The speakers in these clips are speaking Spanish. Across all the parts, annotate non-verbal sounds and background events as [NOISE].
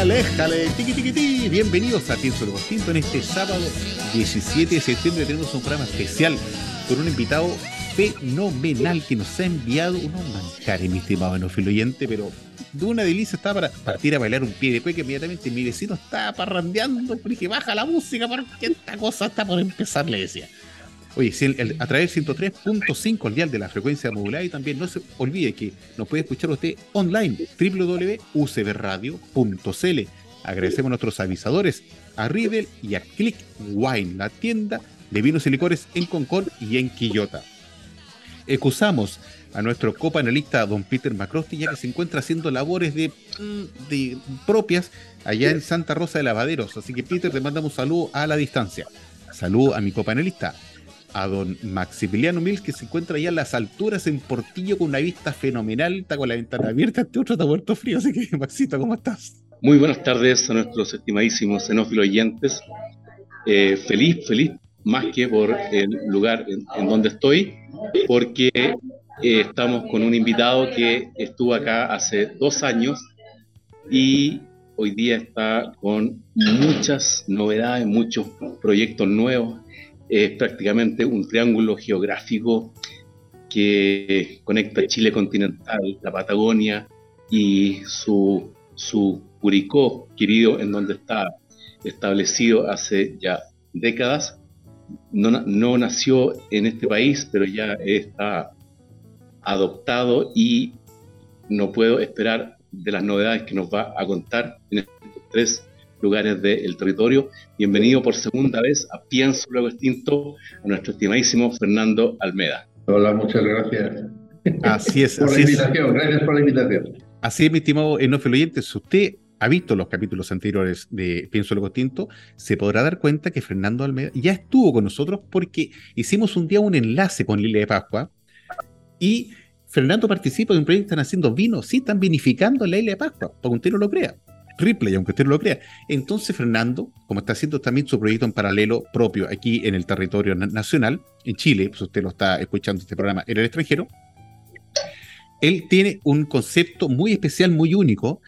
Éjale, éjale, tiqui. Bienvenidos a Pienso lo Distinto en este sábado 17 de septiembre. Tenemos un programa especial con un invitado fenomenal que nos ha enviado unos manjares, mi estimado enofilo oyente, pero de una delicia está para partir a bailar un pie. Después que inmediatamente mi vecino estaba parrandeando, dije, baja la música porque esta cosa está por empezar, le decía. Oye, si a través del 103.5 al dial de la frecuencia modulada y también no se olvide que nos puede escuchar usted online www.ucbradio.cl. Agradecemos a nuestros avisadores, a Riddle y a Click Wine, la tienda de vinos y licores en Concord y en Quillota. Excusamos a nuestro copanelista don Peter Macrosti, ya que se encuentra haciendo labores de, mm, de propias allá en Santa Rosa de Lavaderos. Así que Peter, te mandamos un saludo a la distancia. Saludo a mi copanelista, a don Maximiliano Mills, que se encuentra allá en las alturas en Portillo con una vista fenomenal, está con la ventana abierta, este otro está muerto frío, así que Maxito, ¿cómo estás? Muy buenas tardes a nuestros estimadísimos xenófilos oyentes. Eh, feliz, feliz, más que por el lugar en, donde estoy, porque eh, estamos con un invitado que estuvo acá hace dos años y hoy día está con muchas novedades, muchos proyectos nuevos es prácticamente un triángulo geográfico que conecta Chile continental, la Patagonia y su, su Curicó, querido, en donde está establecido hace ya décadas. No, no nació en este país, pero ya está adoptado y no puedo esperar de las novedades que nos va a contar en estos tres lugares del territorio. Bienvenido por segunda vez a Pienso Luego Extinto, a nuestro estimadísimo Fernando Almeda. Hola, muchas gracias. Así es, así es. Gracias por la invitación. Así es, mi estimado Enofilo Oyente, si usted ha visto los capítulos anteriores de Pienso Luego Extinto, se podrá dar cuenta que Fernando Almeda ya estuvo con nosotros porque hicimos un día un enlace con Lilia de Pascua y Fernando participa de un proyecto que están haciendo vino, sí, están vinificando la isla de Pascua, para que usted no lo crea. Ripley, aunque usted lo crea. Entonces Fernando, como está haciendo también su proyecto en paralelo propio aquí en el territorio nacional, en Chile, pues usted lo está escuchando este programa en el extranjero, él tiene un concepto muy especial, muy único,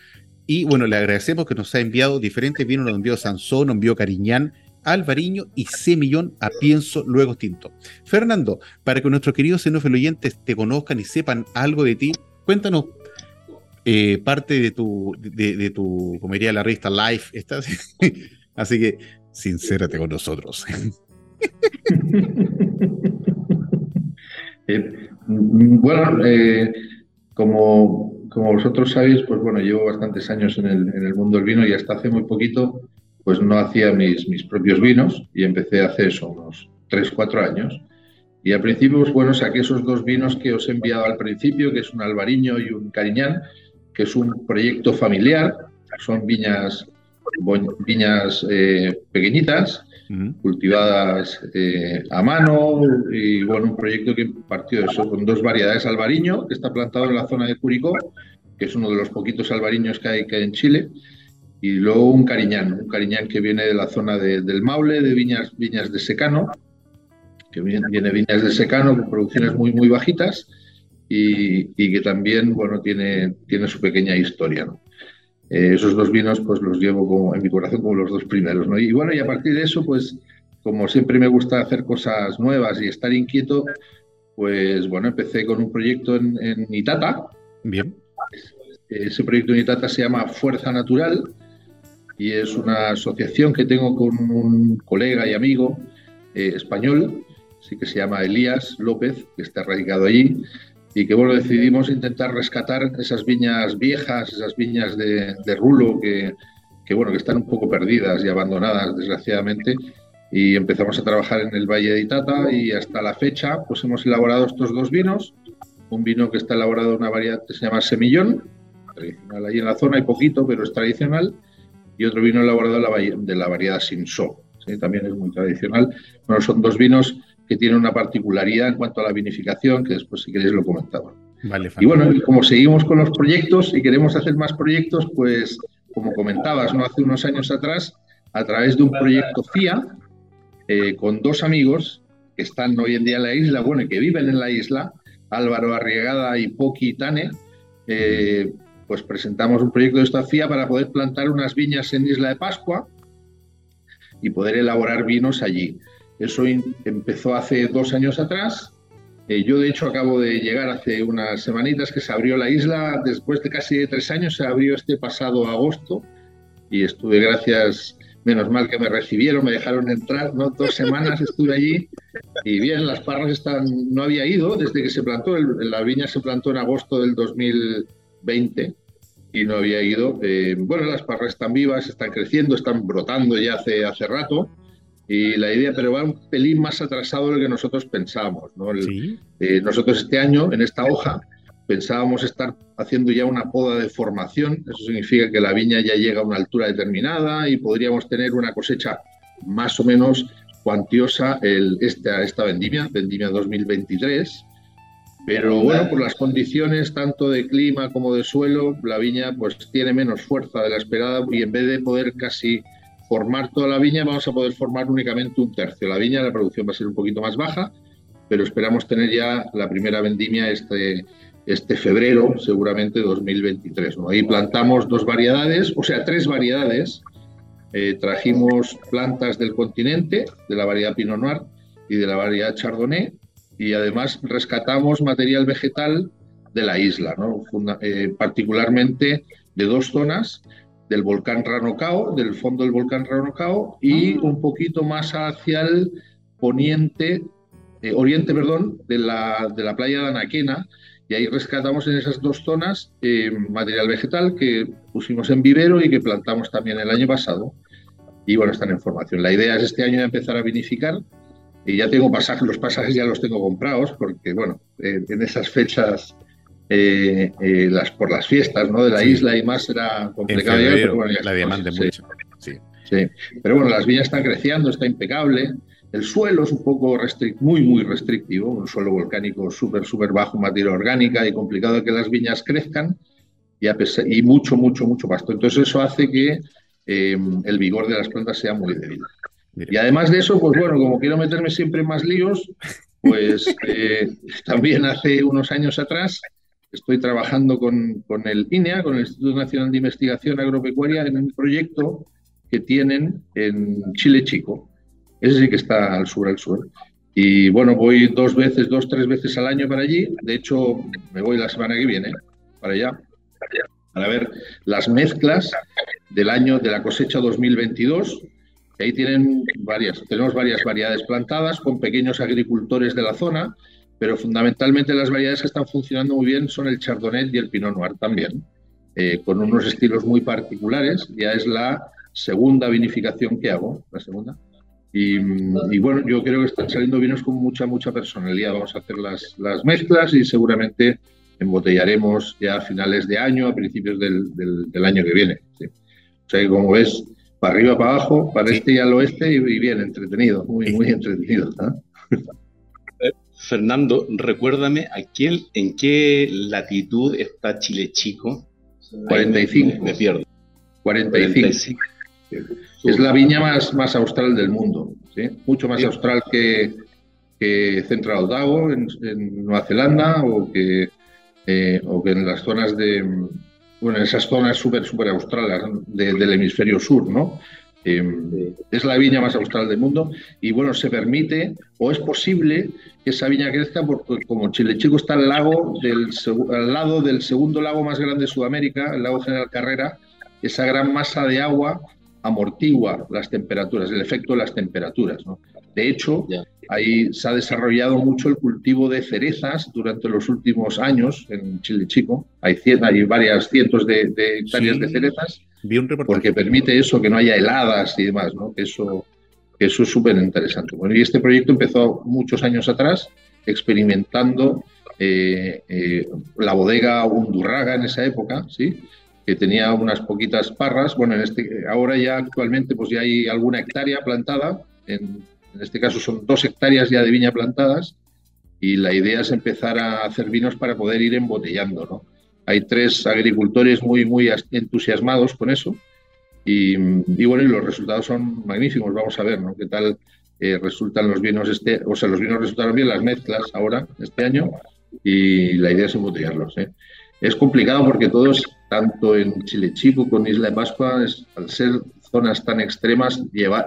y bueno, le agradecemos que nos ha enviado diferentes vinos, nos envió Sansón, nos envió Cariñán, Alvariño y Semillón a Pienso Luego Tinto. Fernando, para que nuestros queridos oyentes te conozcan y sepan algo de ti, cuéntanos eh, parte de tu, de, tu, como diría la revista Life, estás, [LAUGHS] así que sincérate con nosotros. [LAUGHS] Eh, bueno, eh, como, como vosotros sabéis, pues bueno, llevo bastantes años en el, en el mundo del vino y hasta hace muy poquito, pues no hacía mis, mis propios vinos y empecé a hacer eso unos 3, 4 años. Y al principio, pues bueno, saqué esos dos vinos que os he enviado al principio, que es un albariño y un cariñán, que es un proyecto familiar, son viñas, viñas eh, pequeñitas, cultivadas eh, a mano, y bueno, un proyecto que partió de eso, con dos variedades albariño, que está plantado en la zona de Curicó, que es uno de los poquitos albariños que hay, que hay en Chile, y luego un cariñán, un cariñán que viene de la zona del Maule, de viñas, viñas de secano, que viene, viene viñas de secano con producciones muy, muy bajitas y, que también, bueno, tiene, tiene su pequeña historia, eh, esos dos vinos, pues los llevo como, en mi corazón como los dos primeros, ¿no? Y bueno, y a partir de eso, pues como siempre me gusta hacer cosas nuevas y estar inquieto, pues bueno, empecé con un proyecto en, en Itata. Bien. Ese proyecto en Itata se llama Fuerza Natural y es una asociación que tengo con un colega y amigo eh, español, sí que se llama Elías López, que está radicado allí, y que bueno, decidimos intentar rescatar esas viñas viejas, esas viñas de, rulo que, que, bueno, que están un poco perdidas y abandonadas, desgraciadamente, y empezamos a trabajar en el Valle de Itata y hasta la fecha pues hemos elaborado estos dos vinos, un vino que está elaborado en una variedad que se llama Semillón, tradicional ahí en la zona, hay poquito, pero es tradicional, y otro vino elaborado de la, variedad Simsó, ¿sí? también es muy tradicional. Bueno, son dos vinos que tienen una particularidad en cuanto a la vinificación, que después si queréis lo comentaba. y bueno, como seguimos con los proyectos y queremos hacer más proyectos, pues como comentabas, ¿no? hace unos años atrás, a través de un proyecto FIA, eh, con dos amigos que están hoy en día en la isla, bueno, y que viven en la isla, Álvaro Arriegada y Poki Tane, eh, pues presentamos un proyecto de esta FIA para poder plantar unas viñas en Isla de Pascua y poder elaborar vinos allí. Eso empezó hace dos años atrás. Eh, yo, de hecho, acabo de llegar hace unas semanitas que se abrió la isla. Después de casi tres años, se abrió este pasado agosto y estuve, gracias, menos mal que me recibieron, me dejaron entrar, ¿no? Dos semanas estuve allí y bien, las parras están, no había ido desde que se plantó, la viña se plantó en agosto del 2020 y no había ido. Eh, bueno, las parras están vivas, están creciendo, están brotando ya hace, hace rato. Y la idea, pero va un pelín más atrasado de lo que nosotros pensábamos. ¿no? Eh, nosotros este año, en esta hoja, pensábamos estar haciendo ya una poda de formación. Eso significa que la viña ya llega a una altura determinada y podríamos tener una cosecha más o menos cuantiosa el, esta, esta vendimia, vendimia 2023. Pero bueno, por las condiciones tanto de clima como de suelo, la viña pues tiene menos fuerza de la esperada y en vez de poder casi formar toda la viña, vamos a poder formar únicamente un tercio. La viña, la producción va a ser un poquito más baja, pero esperamos tener ya la primera vendimia este, este febrero, seguramente 2023. Ahí plantamos dos variedades, o sea, tres variedades. Eh, trajimos plantas del continente, de la variedad Pinot Noir y de la variedad Chardonnay, y además rescatamos material vegetal de la isla, eh, particularmente de dos zonas, del volcán Ranocao, del fondo del volcán Ranocao y ah. un poquito más hacia el poniente, eh, oriente, perdón, de la, de la playa de Anaquena, y ahí rescatamos en esas dos zonas eh, material vegetal que pusimos en vivero y que plantamos también el año pasado. Y bueno, están en formación. La idea es este año empezar a vinificar y ya tengo pasajes, los pasajes ya los tengo comprados porque, bueno, eh, en esas fechas, eh, eh, las, por las fiestas ¿no? de la isla y más era complicado. la demanda mucho. Sí. sí. Pero bueno, las viñas están creciendo, está impecable. El suelo es un poco muy, muy restrictivo, un suelo volcánico súper, súper bajo, materia orgánica y complicado que las viñas crezcan y, y mucho, mucho, mucho pasto. Entonces eso hace que el vigor de las plantas sea muy débil. Y además de eso, pues bueno, como quiero meterme siempre en más líos, pues eh, [LAUGHS] también hace unos años atrás estoy trabajando con, con, el INEA, con el Instituto Nacional de Investigación Agropecuaria, en un proyecto que tienen en Chile Chico. Ese sí que está al sur, al sur. Y bueno, voy dos veces, dos, tres veces al año para allí. De hecho, me voy la semana que viene para allá, para ver las mezclas del año de la cosecha 2022 ahí tienen varias, tenemos varias variedades plantadas con pequeños agricultores de la zona, pero fundamentalmente las variedades que están funcionando muy bien son el Chardonnay y el Pinot Noir también, eh, con unos estilos muy particulares. Ya es la segunda vinificación que hago, la segunda. Y, bueno, yo creo que están saliendo vinos con mucha, mucha personalidad. Vamos a hacer las, las mezclas y seguramente embotellaremos ya a finales de año, a principios del, del, año que viene. O sea que como ves, para arriba, para abajo, para este y al oeste, y, bien entretenido, muy, muy [LAUGHS] entretenido. Eh, Fernando, recuérdame, aquel, ¿en qué latitud está Chile Chico? 45. Me, pierdo. 45. Es la viña más, más austral del mundo, ¿sí? mucho más austral que, que Central Otago en, Nueva Zelanda o que, eh, o que en las zonas de, bueno, en esas zonas súper, súper australes del hemisferio sur, ¿no? Em, es la viña más austral del mundo y bueno, se permite o es posible que esa viña crezca porque como Chile Chico está al, lago del, al lado del segundo lago más grande de Sudamérica, el lago General Carrera, esa gran masa de agua amortigua las temperaturas, el efecto de las temperaturas. De hecho, ahí se ha desarrollado mucho el cultivo de cerezas durante los últimos años en Chile Chico. Hay, hay varias cientos de, hectáreas de cerezas porque permite eso, que no haya heladas y demás, ¿no? Eso, eso es súper interesante. Bueno, y este proyecto empezó muchos años atrás experimentando eh, eh, la bodega Undurraga en esa época, ¿sí? que tenía unas poquitas parras. Bueno, en este, ahora ya actualmente pues ya hay alguna hectárea plantada, en, este caso son dos hectáreas ya de viña plantadas, y la idea es empezar a hacer vinos para poder ir embotellando. ¿no? Hay tres agricultores muy, muy entusiasmados con eso, y, bueno, y los resultados son magníficos. Vamos a ver ¿no? qué tal eh, resultan los vinos este, o sea, los vinos resultaron bien, las mezclas ahora, este año, y la idea es embotellarlos. ¿eh? Es complicado porque todos, tanto en Chile Chico con Isla de Pascua, al ser zonas tan extremas,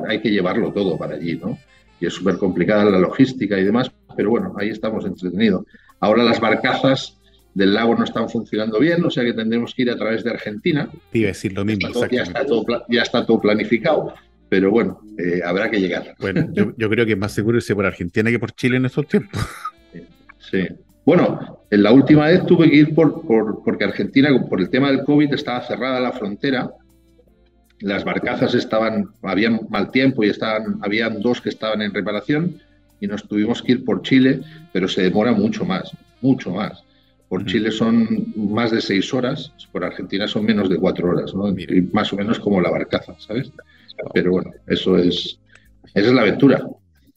hay que llevarlo todo para allí, ¿no? Y es súper complicada la logística y demás, pero bueno, ahí estamos entretenidos. Ahora las barcazas del lago no están funcionando bien, o sea que tendremos que ir a través de Argentina. Iba a decir lo mismo. Ya está todo, ya está todo, planificado, pero bueno, eh, habrá que llegar. Bueno, yo, yo, creo que es más seguro irse por Argentina que por Chile en estos tiempos. Sí. Bueno, en la última vez tuve que ir por, porque Argentina, por el tema del COVID, estaba cerrada la frontera. Las barcazas estaban, había mal tiempo y estaban, habían dos que estaban en reparación y nos tuvimos que ir por Chile, pero se demora mucho más, mucho más. Por Chile son más de seis horas, por Argentina son menos de cuatro horas, ¿no? más o menos como la barcaza, ¿sabes? Pero bueno, eso es, esa es la aventura.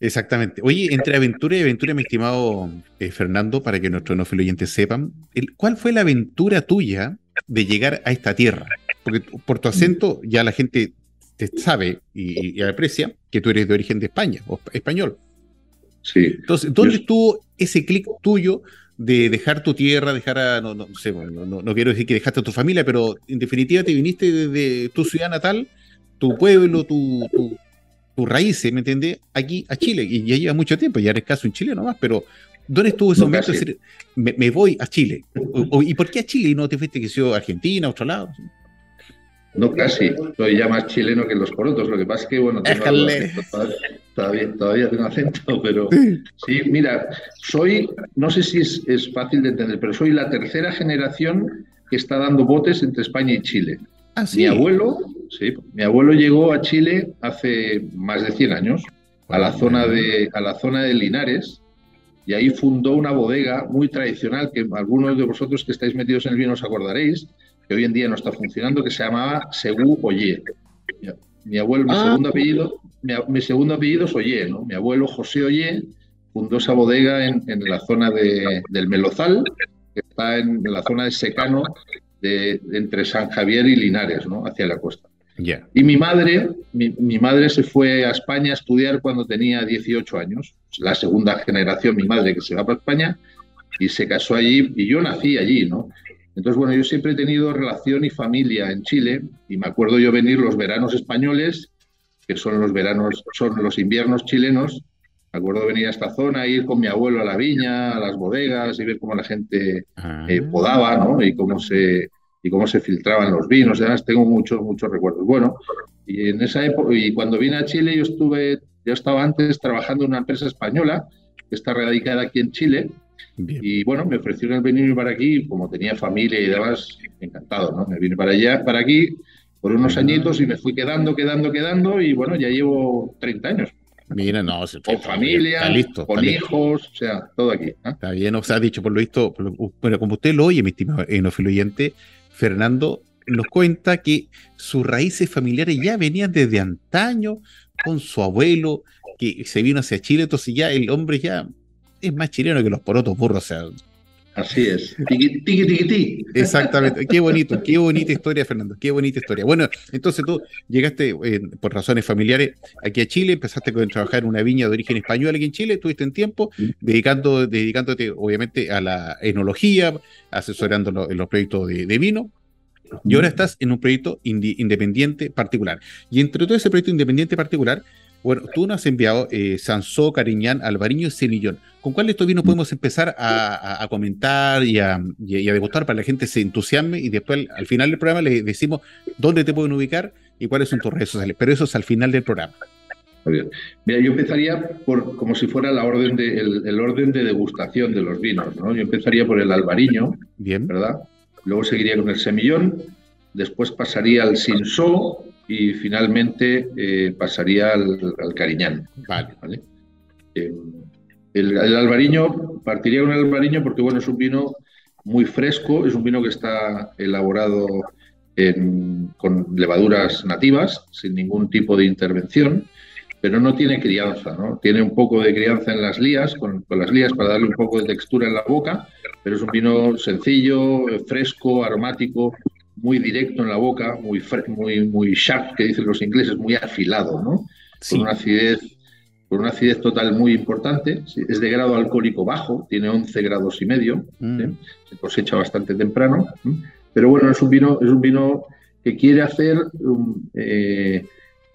Exactamente. Oye, entre aventura y aventura, mi estimado eh, Fernando, para que nuestros no oyentes sepan, ¿cuál fue la aventura tuya de llegar a esta tierra? Porque por tu acento ya la gente te sabe y, aprecia que tú eres de origen de España, o español. Sí. Entonces, ¿dónde estuvo ese clic tuyo de dejar tu tierra, dejar a, no, no, sé, no, quiero decir que dejaste a tu familia, pero en definitiva te viniste desde tu ciudad natal, tu pueblo, tu, tus raíces, ¿me entiendes? Aquí a Chile, y ya lleva mucho tiempo, ya eres caso en Chile nomás, pero ¿dónde estuvo ese momento de decir, me, voy a Chile? ¿Y por qué a Chile y no te fuiste que sea Argentina, a otro lado? No, casi. Soy ya más chileno que los porotos. Lo que pasa es que, bueno, tengo todavía, todavía, tengo acento, [LAUGHS] pero sí. mira, soy, no sé si es, es, fácil de entender, pero soy la tercera generación que está dando botes entre España y Chile. Ah, Mi abuelo, sí, mi abuelo llegó a Chile hace más de 100 años, a la zona de, a la zona de Linares, y ahí fundó una bodega muy tradicional que algunos de vosotros que estáis metidos en el vino os acordaréis, que hoy en día no está funcionando, que se llamaba Segú Ollé. Mi abuelo, mi ah. segundo apellido, mi, segundo apellido es Ollé, ¿no? Mi abuelo José Ollé fundó esa bodega en, la zona de, del Melozal, que está en, en la zona de Secano, de, entre San Javier y Linares, ¿no? hacia la costa. Y mi madre, mi, madre se fue a España a estudiar cuando tenía 18 años, la segunda generación, mi madre que se va para España y se casó allí y yo nací allí, ¿no? Entonces, bueno, yo siempre he tenido relación y familia en Chile y me acuerdo yo venir los veranos españoles, que son los veranos, son los inviernos chilenos, me acuerdo venir a esta zona, ir con mi abuelo a la viña, a las bodegas y ver cómo la gente ah. eh, podaba, ¿no? Y cómo se y cómo se filtraban los vinos. Además, tengo muchos muchos recuerdos. Bueno, y en esa época y cuando vine a Chile, yo estuve, yo estaba antes trabajando en una empresa española que está radicada aquí en Chile. Y bueno, me ofrecieron venir para aquí, como tenía familia y demás, encantado, ¿no? Me vine para allá, para aquí, por unos añitos y me fui quedando, quedando, quedando y bueno, ya llevo 30 años. Mira, no, con familia, listo, con hijos, o sea, todo aquí. ¿ah? Está bien, o sea, dicho por lo visto, pero como usted lo oye, mi estimado enofilo-oyente, Fernando nos cuenta que sus raíces familiares ya venían desde antaño con su abuelo, que se vino hacia Chile, entonces ya el hombre ya es más chileno que los porotos burros, o sea, Así es. Tiki, tiki, tiki, Exactamente. Qué bonito, qué bonita historia, Fernando. Qué bonita historia. Bueno, entonces tú llegaste eh, por razones familiares aquí a Chile, empezaste a trabajar en una viña de origen español aquí en Chile, estuviste en tiempo dedicando, dedicándote obviamente a la enología, asesorando en los proyectos de, vino. Y ahora estás en un proyecto independiente particular. Y entre todo ese proyecto independiente particular, bueno, tú nos has enviado eh, Sansó, Cariñán, Alvariño y Cenillón. ¿Con cuál de estos vinos podemos empezar a, comentar y a, y, degustar para que la gente se entusiasme y después al, final del programa le decimos dónde te pueden ubicar y cuáles son tus redes sociales? Pero eso es al final del programa. Mira, yo empezaría por como si fuera la orden de, el, orden de degustación de los vinos, ¿no? Yo empezaría por el albariño, Bien. ¿verdad? Luego seguiría con el semillón, después pasaría al sinsó, y finalmente eh, pasaría al, Cariñán. Vale. Eh, el, albariño, partiría con el albariño porque bueno, es un vino muy fresco, es un vino que está elaborado con levaduras nativas, sin ningún tipo de intervención, pero no tiene crianza, ¿no? Tiene un poco de crianza en las lías, con, con las lías para darle un poco de textura en la boca, pero es un vino sencillo, fresco, aromático, muy directo en la boca, muy, muy, muy sharp, que dicen los ingleses, muy afilado, ¿no? Con una acidez con una acidez total muy importante, es de grado alcohólico bajo, tiene 11 grados y medio, mm. se cosecha bastante temprano, pero bueno, es un vino, es un vino que quiere hacer eh,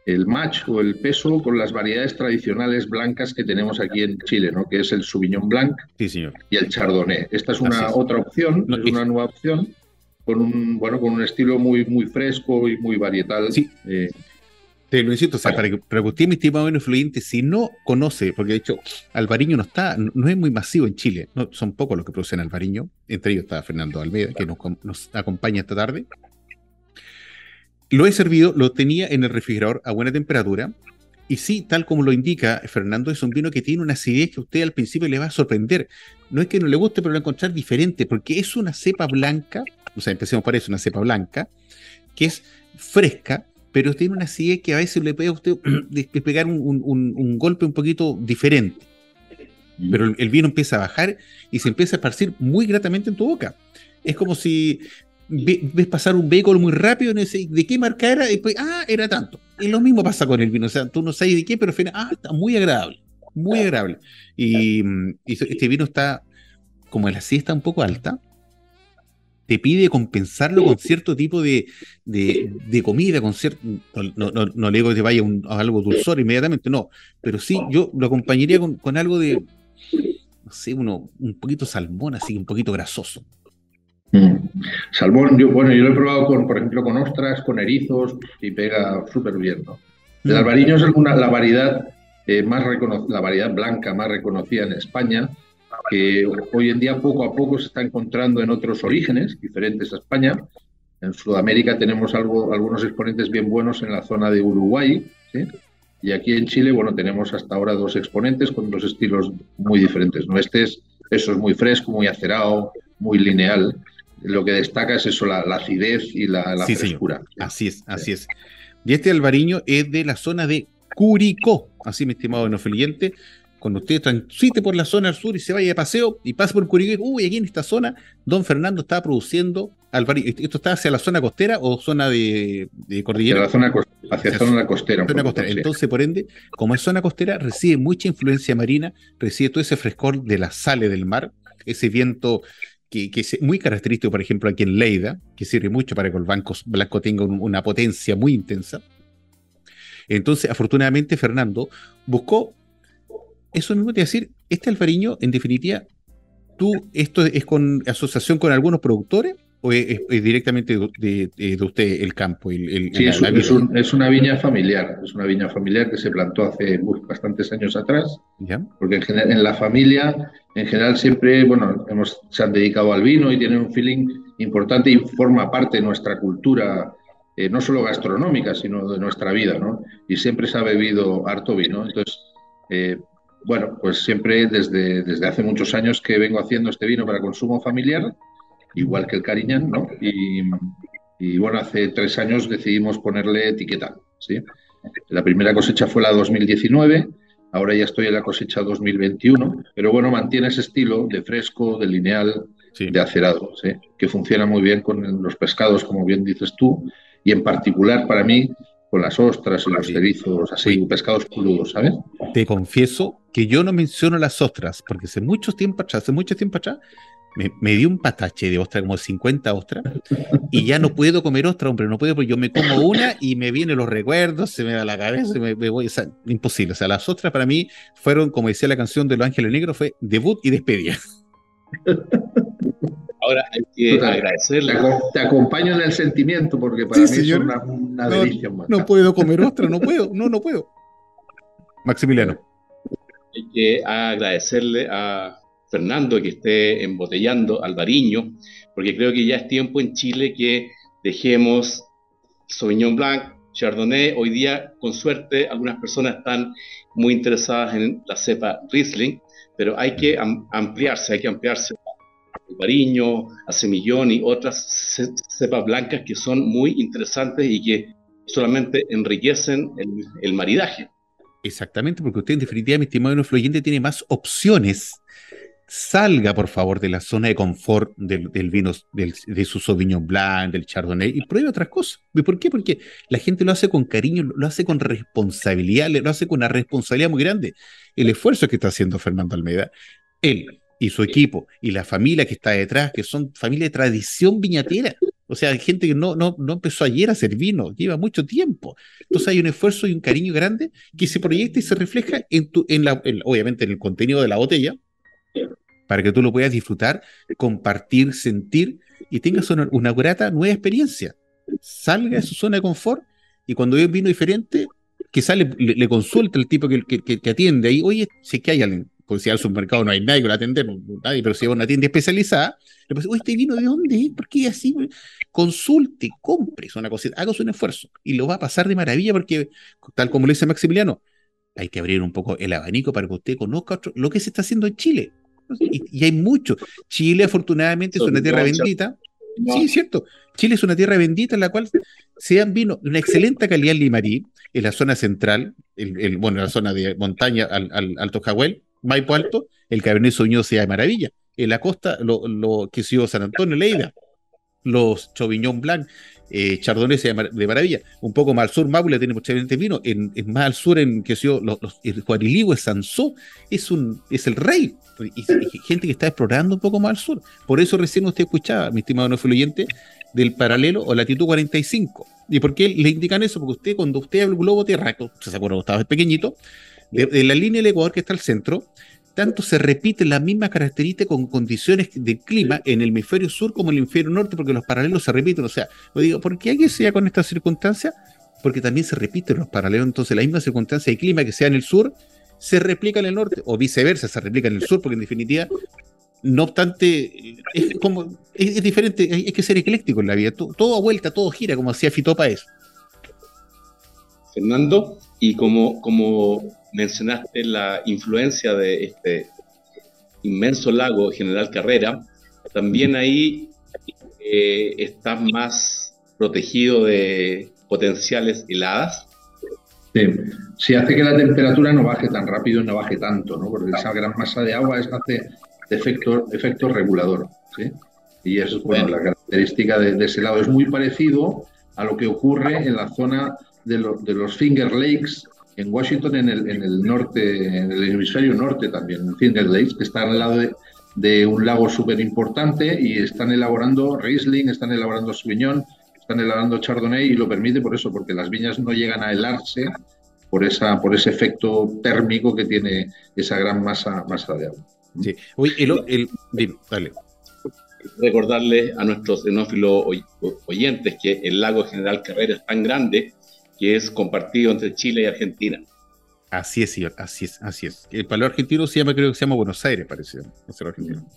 el match o el peso con las variedades tradicionales blancas que tenemos aquí en Chile, ¿no? que es el Sauvignon Blanc y el Chardonnay. Esta es una otra opción, es una nueva opción con un, bueno, con un estilo muy, muy fresco y muy varietal. Sí. Eh, te lo insisto, o sea, para que, para que usted, mi estimado influyente, si no conoce, porque de hecho Alvariño no está, no es muy masivo en Chile, no, son pocos los que producen Alvariño, entre ellos está Fernando Almeida, que nos, nos acompaña esta tarde. Lo he servido, lo tenía en el refrigerador a buena temperatura, y sí, tal como lo indica Fernando, es un vino que tiene una acidez que a usted al principio le va a sorprender. No es que no le guste, pero lo va a encontrar diferente, porque es una cepa blanca o sea, empecemos por eso, una cepa blanca, que es fresca, pero tiene una acidez que a veces le puede a usted [CLEARS THROAT] pegar un, golpe un poquito diferente. Mm. Pero el, vino empieza a bajar y se empieza a esparcir muy gratamente en tu boca. Es como si ves pasar un vehículo muy rápido y no sé de qué marca era, y después, ah, era tanto. Y lo mismo pasa con el vino, o sea, tú no sabes de qué, pero ah, está muy agradable, muy agradable. Y, mm, y este vino está, como la está un poco alta, te pide compensarlo con cierto tipo de, comida, con cierto, no, no, le digo que te vaya a algo dulzor inmediatamente, no, pero sí yo lo acompañaría con, algo de, no sé, uno, un poquito salmón, así, un poquito grasoso. Mm. Salmón, yo, bueno, yo lo he probado con, por ejemplo, con ostras, con erizos y pega súper bien, ¿no? El mm. albariño es alguna, la variedad eh, más la variedad blanca más reconocida en España que hoy en día poco a poco se está encontrando en otros orígenes diferentes a España. En Sudamérica tenemos algo, algunos exponentes bien buenos en la zona de Uruguay, y aquí en Chile, bueno, tenemos hasta ahora dos exponentes con dos estilos muy diferentes. ¿no? Este es, eso es muy fresco, muy acerado, muy lineal. Lo que destaca es eso, la, acidez y la, frescura. Así es, así es. Y este albariño es de la zona de Curicó, así mi estimado enofiliente, cuando usted transite por la zona al sur y se vaya de paseo y pase por Curicó, uy, aquí en esta zona, don Fernando está produciendo ¿Esto está hacia la zona costera o zona de, cordillera? Hacia la zona, hacia zona costera. Entonces, por ende, como es zona costera, recibe mucha influencia marina, recibe todo ese frescor de la sale del mar, ese viento que, es muy característico, por ejemplo, aquí en Leida, que sirve mucho para que el banco blanco tenga una potencia muy intensa. Entonces, afortunadamente, Fernando buscó eso mismo te iba a decir, este alfariño, en definitiva, ¿tú esto es con asociación con algunos productores o es, directamente de, usted el campo? sí, es, una viña familiar, es una viña familiar que se plantó hace bastantes años atrás, porque en, en, la familia, en general, siempre, bueno, hemos, se han dedicado al vino y tienen un feeling importante y forma parte de nuestra cultura. Eh, no solo gastronómica, sino de nuestra vida, ¿no? Y siempre se ha bebido harto vino. Entonces, eh, bueno, pues siempre desde, desde hace muchos años que vengo haciendo este vino para consumo familiar, igual que el Cariñán, ¿no? Y, bueno, hace tres años decidimos ponerle etiqueta, ¿sí? La primera cosecha fue la 2019, ahora ya estoy en la cosecha 2021, pero bueno, mantiene ese estilo de fresco, de lineal, de acerado, que funciona muy bien con los pescados, como bien dices tú, y en particular para mí con las ostras y los cerizos, así, pescados crudos, ¿sabes? Te confieso que yo no menciono las ostras, porque hace mucho tiempo atrás, hace mucho tiempo atrás, me, me dio un patache de ostra, como 50 ostras, y ya no puedo comer ostra, hombre, no puedo, porque yo me como una y me vienen los recuerdos, se me da la cabeza, me, me voy, o sea, imposible. O sea, las ostras para mí fueron, como decía la canción de Los Ángeles Negros, fue debut y despedida. [LAUGHS] Ahora hay que agradecerle. Te, acompaño en el sentimiento porque para mí es una, delicia. No, puedo comer ostra, no puedo, no, no puedo. Maximiliano. Hay que agradecerle a Fernando que esté embotellando Alvariño, porque creo que ya es tiempo en Chile que dejemos Sauvignon Blanc, Chardonnay. Hoy día, con suerte, algunas personas están muy interesadas en la cepa Riesling, pero hay que ampliarse, hay que ampliarse Bariño, a Semillón y otras cepas blancas que son muy interesantes y que solamente enriquecen el, maridaje. Exactamente, porque usted en definitiva, mi estimado influyente, tiene más opciones. Salga, por favor, de la zona de confort del, vino, de su Sauvignon Blanc, del Chardonnay, y pruebe otras cosas. ¿Por qué? Porque la gente lo hace con cariño, lo hace con responsabilidad, lo hace con una responsabilidad muy grande. El esfuerzo que está haciendo Fernando Almeida, él, y su equipo y la familia que está detrás, que son familia de tradición viñatera. O sea, hay gente que no, no, no empezó ayer a hacer vino, lleva mucho tiempo. Entonces hay un esfuerzo y un cariño grande que se proyecta y se refleja en tu, en la, obviamente en el contenido de la botella, para que tú lo puedas disfrutar, compartir, sentir y tengas una, una grata nueva experiencia. Salga de su zona de confort y cuando ve un vino diferente, que sale, le, consulta el tipo que, que, que, atiende ahí, oye, si es que hay alguien, pues si al supermercado no hay nadie que lo atiende, nadie, pero si es una tienda especializada, le pasa, oye, ¿este vino de dónde ¿Por qué así? Consulte, compre, es una cosita, haga un esfuerzo y lo va a pasar de maravilla porque, tal como le dice Maximiliano, hay que abrir un poco el abanico para que usted conozca lo que se está haciendo en Chile. Y, hay mucho. Chile, afortunadamente, es una tierra bendita. Sí, es cierto. Chile es una tierra bendita en la cual se han vino de una excelente calidad en Limarí, en la zona central, el, bueno, en la zona de montaña al, al Alto Jahuel, Maipo Alto, el Cabernet Sauvignon sea de maravilla. En la costa, lo, que sido San Antonio, Leida, los Chauvignon Blanc, eh, Chardonnay sea de maravilla. Un poco más al sur, Maule tiene mucha vino. En, más al sur, en que sido los, los, el Juariligüe, Sansó, es, un, es el rey. Y, gente que está explorando un poco más al sur. Por eso recién usted escuchaba, mi estimado no oyente, del paralelo o latitud 45. ¿Y por qué le indican eso? Porque usted, cuando usted habla el globo terráqueo, se acuerda, estaba pequeñito, de, la línea del Ecuador que está al centro, tanto se repite la misma característica con condiciones de clima en el hemisferio sur como en el hemisferio norte, porque los paralelos se repiten. O sea, yo digo, ¿por qué hay que sea con esta circunstancia? Porque también se repiten los paralelos. Entonces, la misma circunstancia de clima que sea en el sur se replica en el norte, o viceversa, se replica en el sur, porque en definitiva, no obstante, es, como, es, diferente, hay, que ser ecléctico en la vida. Todo, todo, a vuelta, todo gira, como hacía Fito Páez. Fernando, y como, como mencionaste la influencia de este inmenso lago General Carrera, también ahí eh, estás más protegido de potenciales heladas. Sí. sí, hace que la temperatura no baje tan rápido y no baje tanto, ¿no? Porque esa gran masa de agua es, hace efecto, efecto regulador. ¿sí? Y eso es bueno, la característica de, ese lado. Es muy parecido a lo que ocurre en la zona de, de los Finger Lakes en Washington, en el, en el norte, en el hemisferio norte también, en Finger Lakes, que está al lado de, un lago súper importante y están elaborando Riesling, están elaborando Sauvignon, están elaborando Chardonnay y lo permite por eso, porque las viñas no llegan a helarse por, esa, por ese efecto térmico que tiene esa gran masa, masa de agua. Sí. Oye, el, el, dale. Recordarle a nuestros xenófilos oyentes que el lago General Carrera es tan grande que es compartido entre Chile y Argentina. Así es, señor, así es, así es. El palo argentino se llama, creo que se llama Buenos Aires, parece. argentino.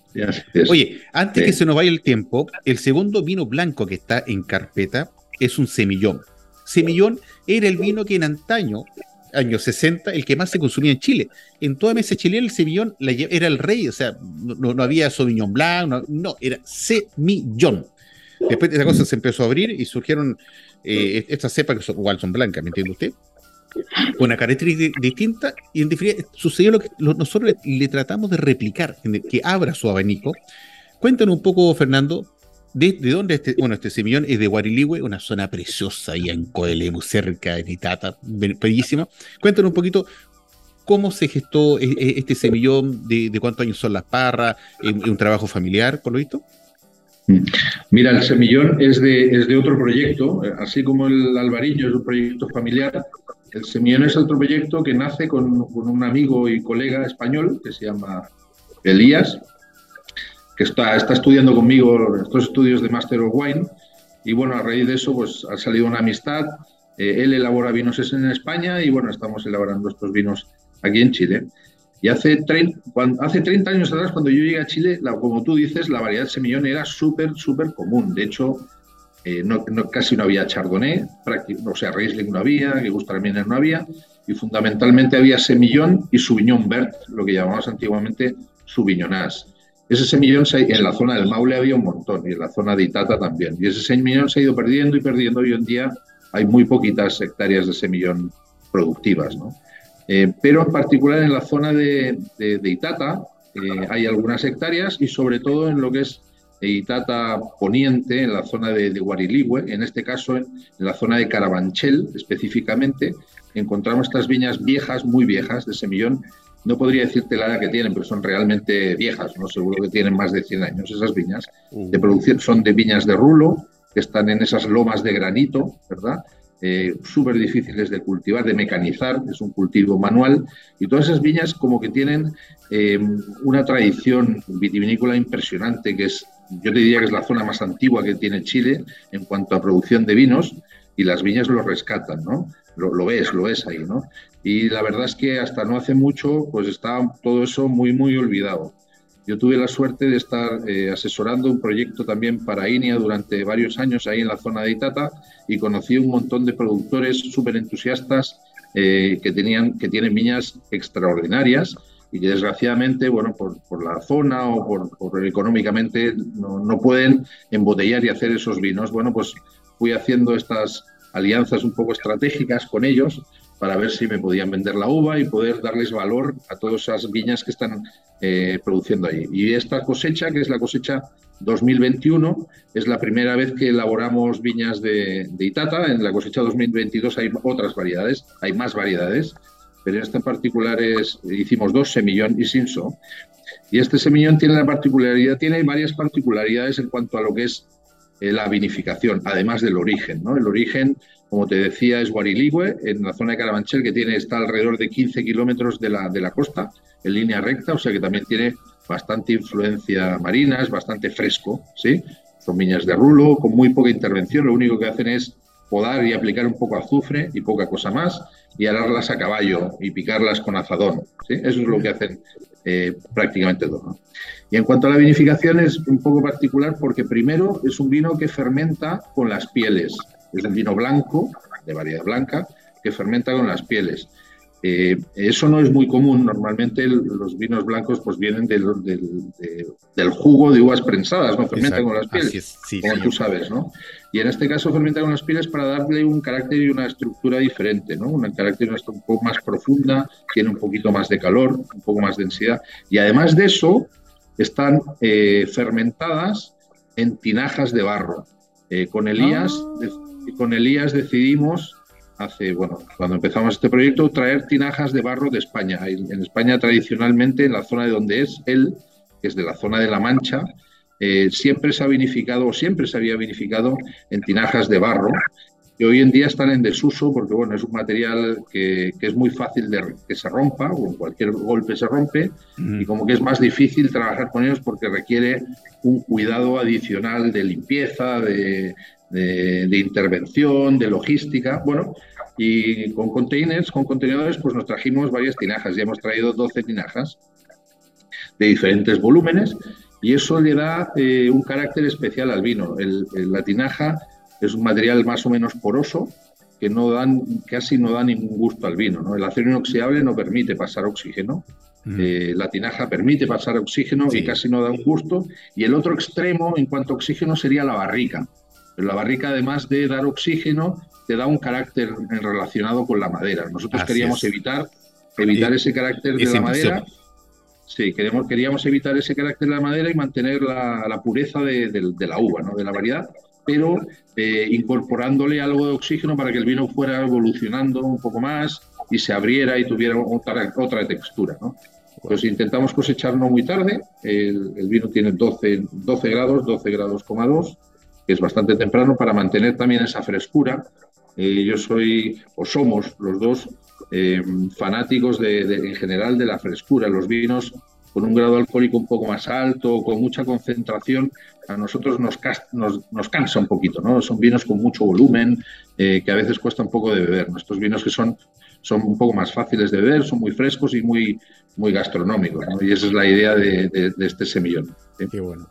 Oye, antes que se nos vaya el tiempo, el segundo vino blanco que está en carpeta es un semillón. Semillón era el vino que en antaño, años 60, el que más se consumía en Chile. En toda mesa chilena el semillón era el rey, o sea, no, había Sauvignon Blanc, no, era semillón. Después esa cosa se empezó a abrir y surgieron eh, estas cepas que son, igual son blancas, ¿me entiende usted? Con una característica distinta y en definitiva sucedió lo que nosotros le, tratamos de replicar, que abra su abanico Cuéntanos un poco, Fernando, ¿de, dónde este, bueno, este semillón es de Guariligüe, una zona preciosa ahí en Coelemu, cerca de Itata, bellísima. Cuéntanos un poquito cómo se gestó e, e, este semillón, de, cuántos años son las parras, ¿es un trabajo familiar, por lo visto? Mm. Mira, el semillón es de, es de otro proyecto, así como el albariño es un proyecto familiar, el semillón es otro proyecto que nace con, un amigo y colega español que se llama Elías, que está, está estudiando conmigo estos estudios de Master of Wine. Y bueno, a raíz de eso, pues ha salido una amistad. Eh, él elabora vinos en España y bueno, estamos elaborando estos vinos aquí en Chile. Y hace, hace 30 años atrás, cuando yo llegué a Chile, como tú dices, la variedad semillón era súper, súper común. De hecho, eh, casi no había Chardonnay, o sea, Riesling no había, Gewürztraminer no había, y fundamentalmente había semillón y Sauvignon Vert, lo que llamamos antiguamente Sauvignonás. Ese semillón en la zona del Maule había un montón y en la zona de Itata también. Y ese semillón se ha ido perdiendo y perdiendo. Hoy en día hay muy poquitas hectáreas de semillón productivas. ¿no? Eh, pero en particular en la zona de, Itata eh, hay algunas hectáreas y sobre todo en lo que es Itata Poniente, en la zona de, Guariligüe, en este caso en, la zona de Carabanchel específicamente, encontramos estas viñas viejas, muy viejas, de semillón. No podría decirte la edad que tienen, pero son realmente viejas, ¿no? seguro que tienen más de 100 años esas viñas. De producción son de viñas de rulo, que están en esas lomas de granito, ¿verdad? Eh, súper difíciles de cultivar, de mecanizar, es un cultivo manual, y todas esas viñas como que tienen eh, una tradición vitivinícola impresionante, que es, yo te diría que es la zona más antigua que tiene Chile en cuanto a producción de vinos, y las viñas lo rescatan, ¿no? Lo, lo ves, lo ves ahí, ¿no? Y la verdad es que hasta no hace mucho, pues está todo eso muy, muy olvidado. Yo tuve la suerte de estar eh, asesorando un proyecto también para INEA durante varios años ahí en la zona de Itata y conocí un montón de productores súper entusiastas eh, que, tenían, que tienen viñas extraordinarias y que desgraciadamente, bueno, por, por la zona o por, por económicamente no, no, pueden embotellar y hacer esos vinos. Bueno, pues fui haciendo estas alianzas un poco estratégicas con ellos para ver si me podían vender la uva y poder darles valor a todas esas viñas que están eh, produciendo ahí. Y esta cosecha, que es la cosecha 2021, es la primera vez que elaboramos viñas de, Itata. En la cosecha 2022 hay otras variedades, hay más variedades, pero esta en particular es, hicimos dos, semillón y sinso. Y este semillón tiene la particularidad, tiene varias particularidades en cuanto a lo que es eh, la vinificación, además del origen. ¿no? El origen como te decía, es Guariligüe, en la zona de Carabanchel, que tiene, está alrededor de 15 kilómetros de la, de la costa, en línea recta, o sea que también tiene bastante influencia marina, es bastante fresco, ¿sí? Son viñas de rulo, con muy poca intervención, lo único que hacen es podar y aplicar un poco azufre y poca cosa más, y ararlas a caballo y picarlas con azadón, ¿sí? Eso es lo que hacen eh, prácticamente todo. Y en cuanto a la vinificación es un poco particular porque primero es un vino que fermenta con las pieles, es un vino blanco, de variedad blanca, que fermenta con las pieles. Eh, eso no es muy común. Normalmente los vinos blancos pues vienen del, del, jugo de uvas prensadas, no fermentan con las pieles, como tú sabes, ¿no? Y en este caso fermenta con las pieles para darle un carácter y una estructura diferente, ¿no? Un carácter un poco más profunda, tiene un poquito más de calor, un poco más de densidad. Y además de eso, están eh, fermentadas en tinajas de barro. Eh, con Elías ah con Elías decidimos, hace, bueno, cuando empezamos este proyecto, traer tinajas de barro de España. En España tradicionalmente, en la zona de donde es él, que es de la zona de La Mancha, eh, siempre se ha vinificado o siempre se había vinificado en tinajas de barro que hoy en día están en desuso porque bueno, es un material que, es muy fácil de que se rompa o en cualquier golpe se rompe y como que es más difícil trabajar con ellos porque requiere un cuidado adicional de limpieza, de, de, intervención, de logística. Bueno, y con containers, con contenedores, pues nos trajimos varias tinajas. Ya hemos traído 12 tinajas de diferentes volúmenes y eso le da eh, un carácter especial al vino. la tinaja es un material más o menos poroso que no dan, casi no da ningún gusto al vino. ¿no? El acero inoxidable no permite pasar oxígeno. Mm. Eh, la tinaja permite pasar oxígeno y casi no da un gusto. Y el otro extremo en cuanto a oxígeno sería la barrica. Pero la barrica, además de dar oxígeno, te da un carácter relacionado con la madera. Nosotros queríamos evitar, evitar ese carácter de la madera Sí, queremos, queríamos evitar ese carácter de la madera y mantener la, pureza de, la uva, ¿no? de la variedad, pero eh, incorporándole algo de oxígeno para que el vino fuera evolucionando un poco más y se abriera y tuviera otra, otra textura. ¿no? Pues intentamos cosechar no muy tarde, el, vino tiene 12, 12 grados, 12 grados, que es bastante temprano para mantener también esa frescura. Eh, yo soy, o somos los dos, eh, fanáticos de, en general de la frescura. Los vinos con un grado alcohólico un poco más alto, con mucha concentración, a nosotros nos, nos, cansa un poquito, ¿no? Son vinos con mucho volumen, eh, que a veces cuesta un poco de beber. Nuestros vinos que son, son un poco más fáciles de beber, son muy frescos y muy, muy gastronómicos, Y esa es la idea de, este semillón. Qué bueno.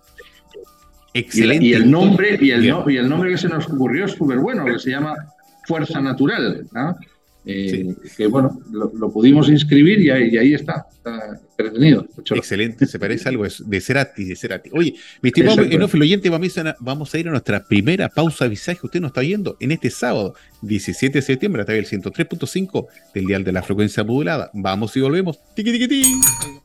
Excelente. Y, el nombre, y el, y el nombre que se nos ocurrió es súper bueno, que se llama Fuerza Natural. ¿no? Eh, que bueno, lo, pudimos inscribir y ahí, está, está entretenido. Excelente, se parece algo de Cerati, de Cerati. Oye, mi estimado oyente, vamos a ir a nuestra primera pausa de visaje. Usted nos está viendo en este sábado, 17 de septiembre, a través del 103.5 del dial de la frecuencia modulada. Vamos y volvemos. Tiki, tiki, tiki.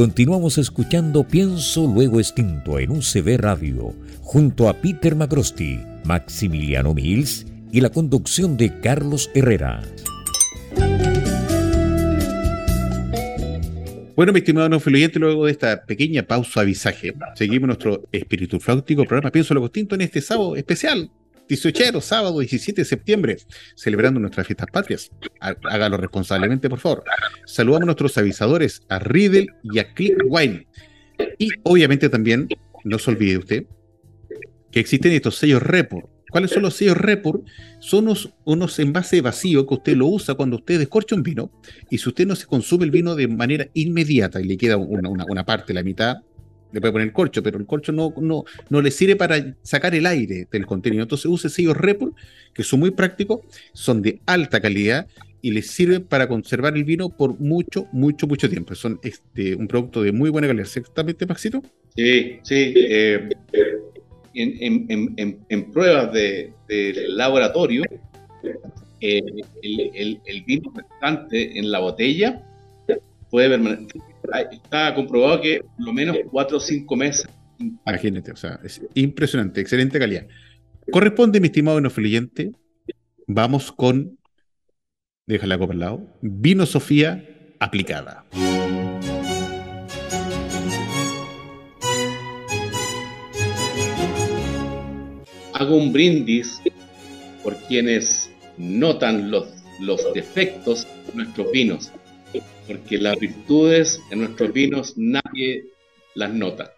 Continuamos escuchando Pienso Luego Extinto en UCB Radio, junto a Peter Macrosti, Maximiliano Mills y la conducción de Carlos Herrera. Bueno, mi estimado no luego de esta pequeña pausa avisaje, seguimos nuestro espíritu fláutico programa Pienso Luego Extinto en este sábado especial 18 sábado 17 de septiembre, celebrando nuestras fiestas patrias. Hágalo responsablemente, por favor. Saludamos a nuestros avisadores, a Riddle y a Click Wine. Y obviamente también, no se olvide usted, que existen estos sellos Report. ¿Cuáles son los sellos Report? Son unos, envases vacíos que usted lo usa cuando usted descorcha un vino y si usted no se consume el vino de manera inmediata y le queda una parte, la mitad, le puede poner el corcho, pero el corcho no, no, no le sirve para sacar el aire del contenido. Entonces use sellos Report, que son muy prácticos, son de alta calidad y les sirven para conservar el vino por mucho, mucho, mucho tiempo. Son este, un producto de muy buena calidad. ¿Exactamente, Maxito? Sí, sí. Eh, en, pruebas de, laboratorio, eh, el, el, vino restante en la botella puede permanecer está comprobado que lo menos 4 o 5 meses. Imagínate, o sea, es impresionante, excelente calidad. Corresponde, mi estimado enofluyente, vamos con, déjala copa al lado, Vino Sofía aplicada. Hago un brindis por quienes notan los, los defectos de nuestros vinos porque las virtudes en nuestros vinos nadie las nota.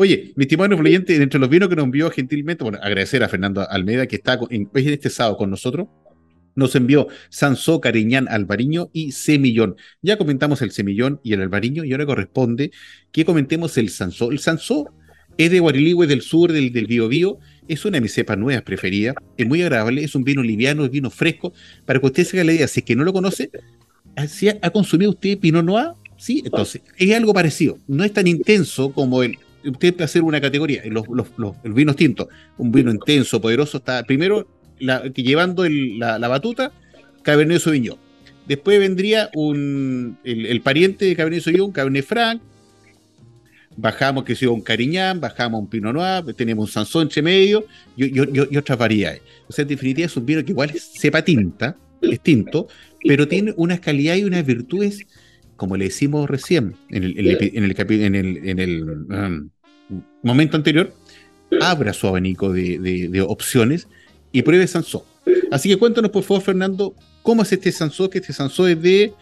Oye, mi estimado influyente, entre los vinos que nos envió gentilmente, bueno, agradecer a Fernando Almeida que está en, este sábado con nosotros. Nos envió Sansó, Cariñán, Albariño y Semillón. Ya comentamos el Semillón y el Albariño y ahora corresponde que comentemos el Sansó. El Sansó es de Guariligüe del sur, del, del Biobío. Es una de mis cepas nuevas preferidas. Es muy agradable, es un vino liviano, es vino fresco. Para que usted se haga la idea, si es que no lo conoce, ¿ha, consumido usted Pinot Noir? Sí, entonces, es algo parecido. No es tan intenso como el. Usted hacer una categoría, los, los, los, vinos tintos. Un vino intenso, poderoso, está primero llevando la, batuta, Cabernet Sauvignon. Después vendría un, el, pariente de Cabernet Sauvignon, Cabernet Franc, bajamos que sea un Cariñán, bajamos un Pinot Noir, tenemos un Sansón entre medio y, otras variedades. O sea, en definitiva es un vino que igual sepa tinta, es tinto, pero tiene unas calidades y unas virtudes, como le decimos recién en el, en el, en el, um, momento anterior, abra su abanico de, opciones y pruebe Sansón. Así que cuéntanos, por favor, Fernando, cómo es este Sansón, que este Sansón es de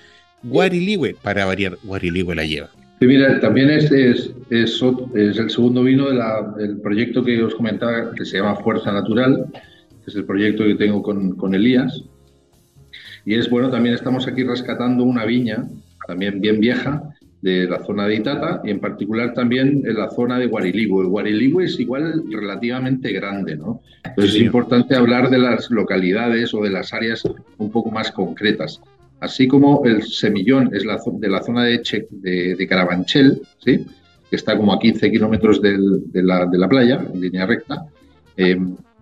Guariligüe, para variar, Guariligüe la lleva. Sí, mira, también es, es, es, el segundo vino del proyecto que os comentaba, que se llama Fuerza Natural, que es el proyecto que tengo con, con Elías. Y es bueno, también estamos aquí rescatando una viña, también bien vieja, de la zona de Itata y en particular también en la zona de Guariligüe. Guariligüe es igual relativamente grande, ¿no? Entonces es importante hablar de las localidades o de las áreas un poco más concretas. Así como el semillón es la, de la zona de, Carabanchel, ¿sí? que está como a 15 kilómetros de, la, playa, en línea recta. Eh,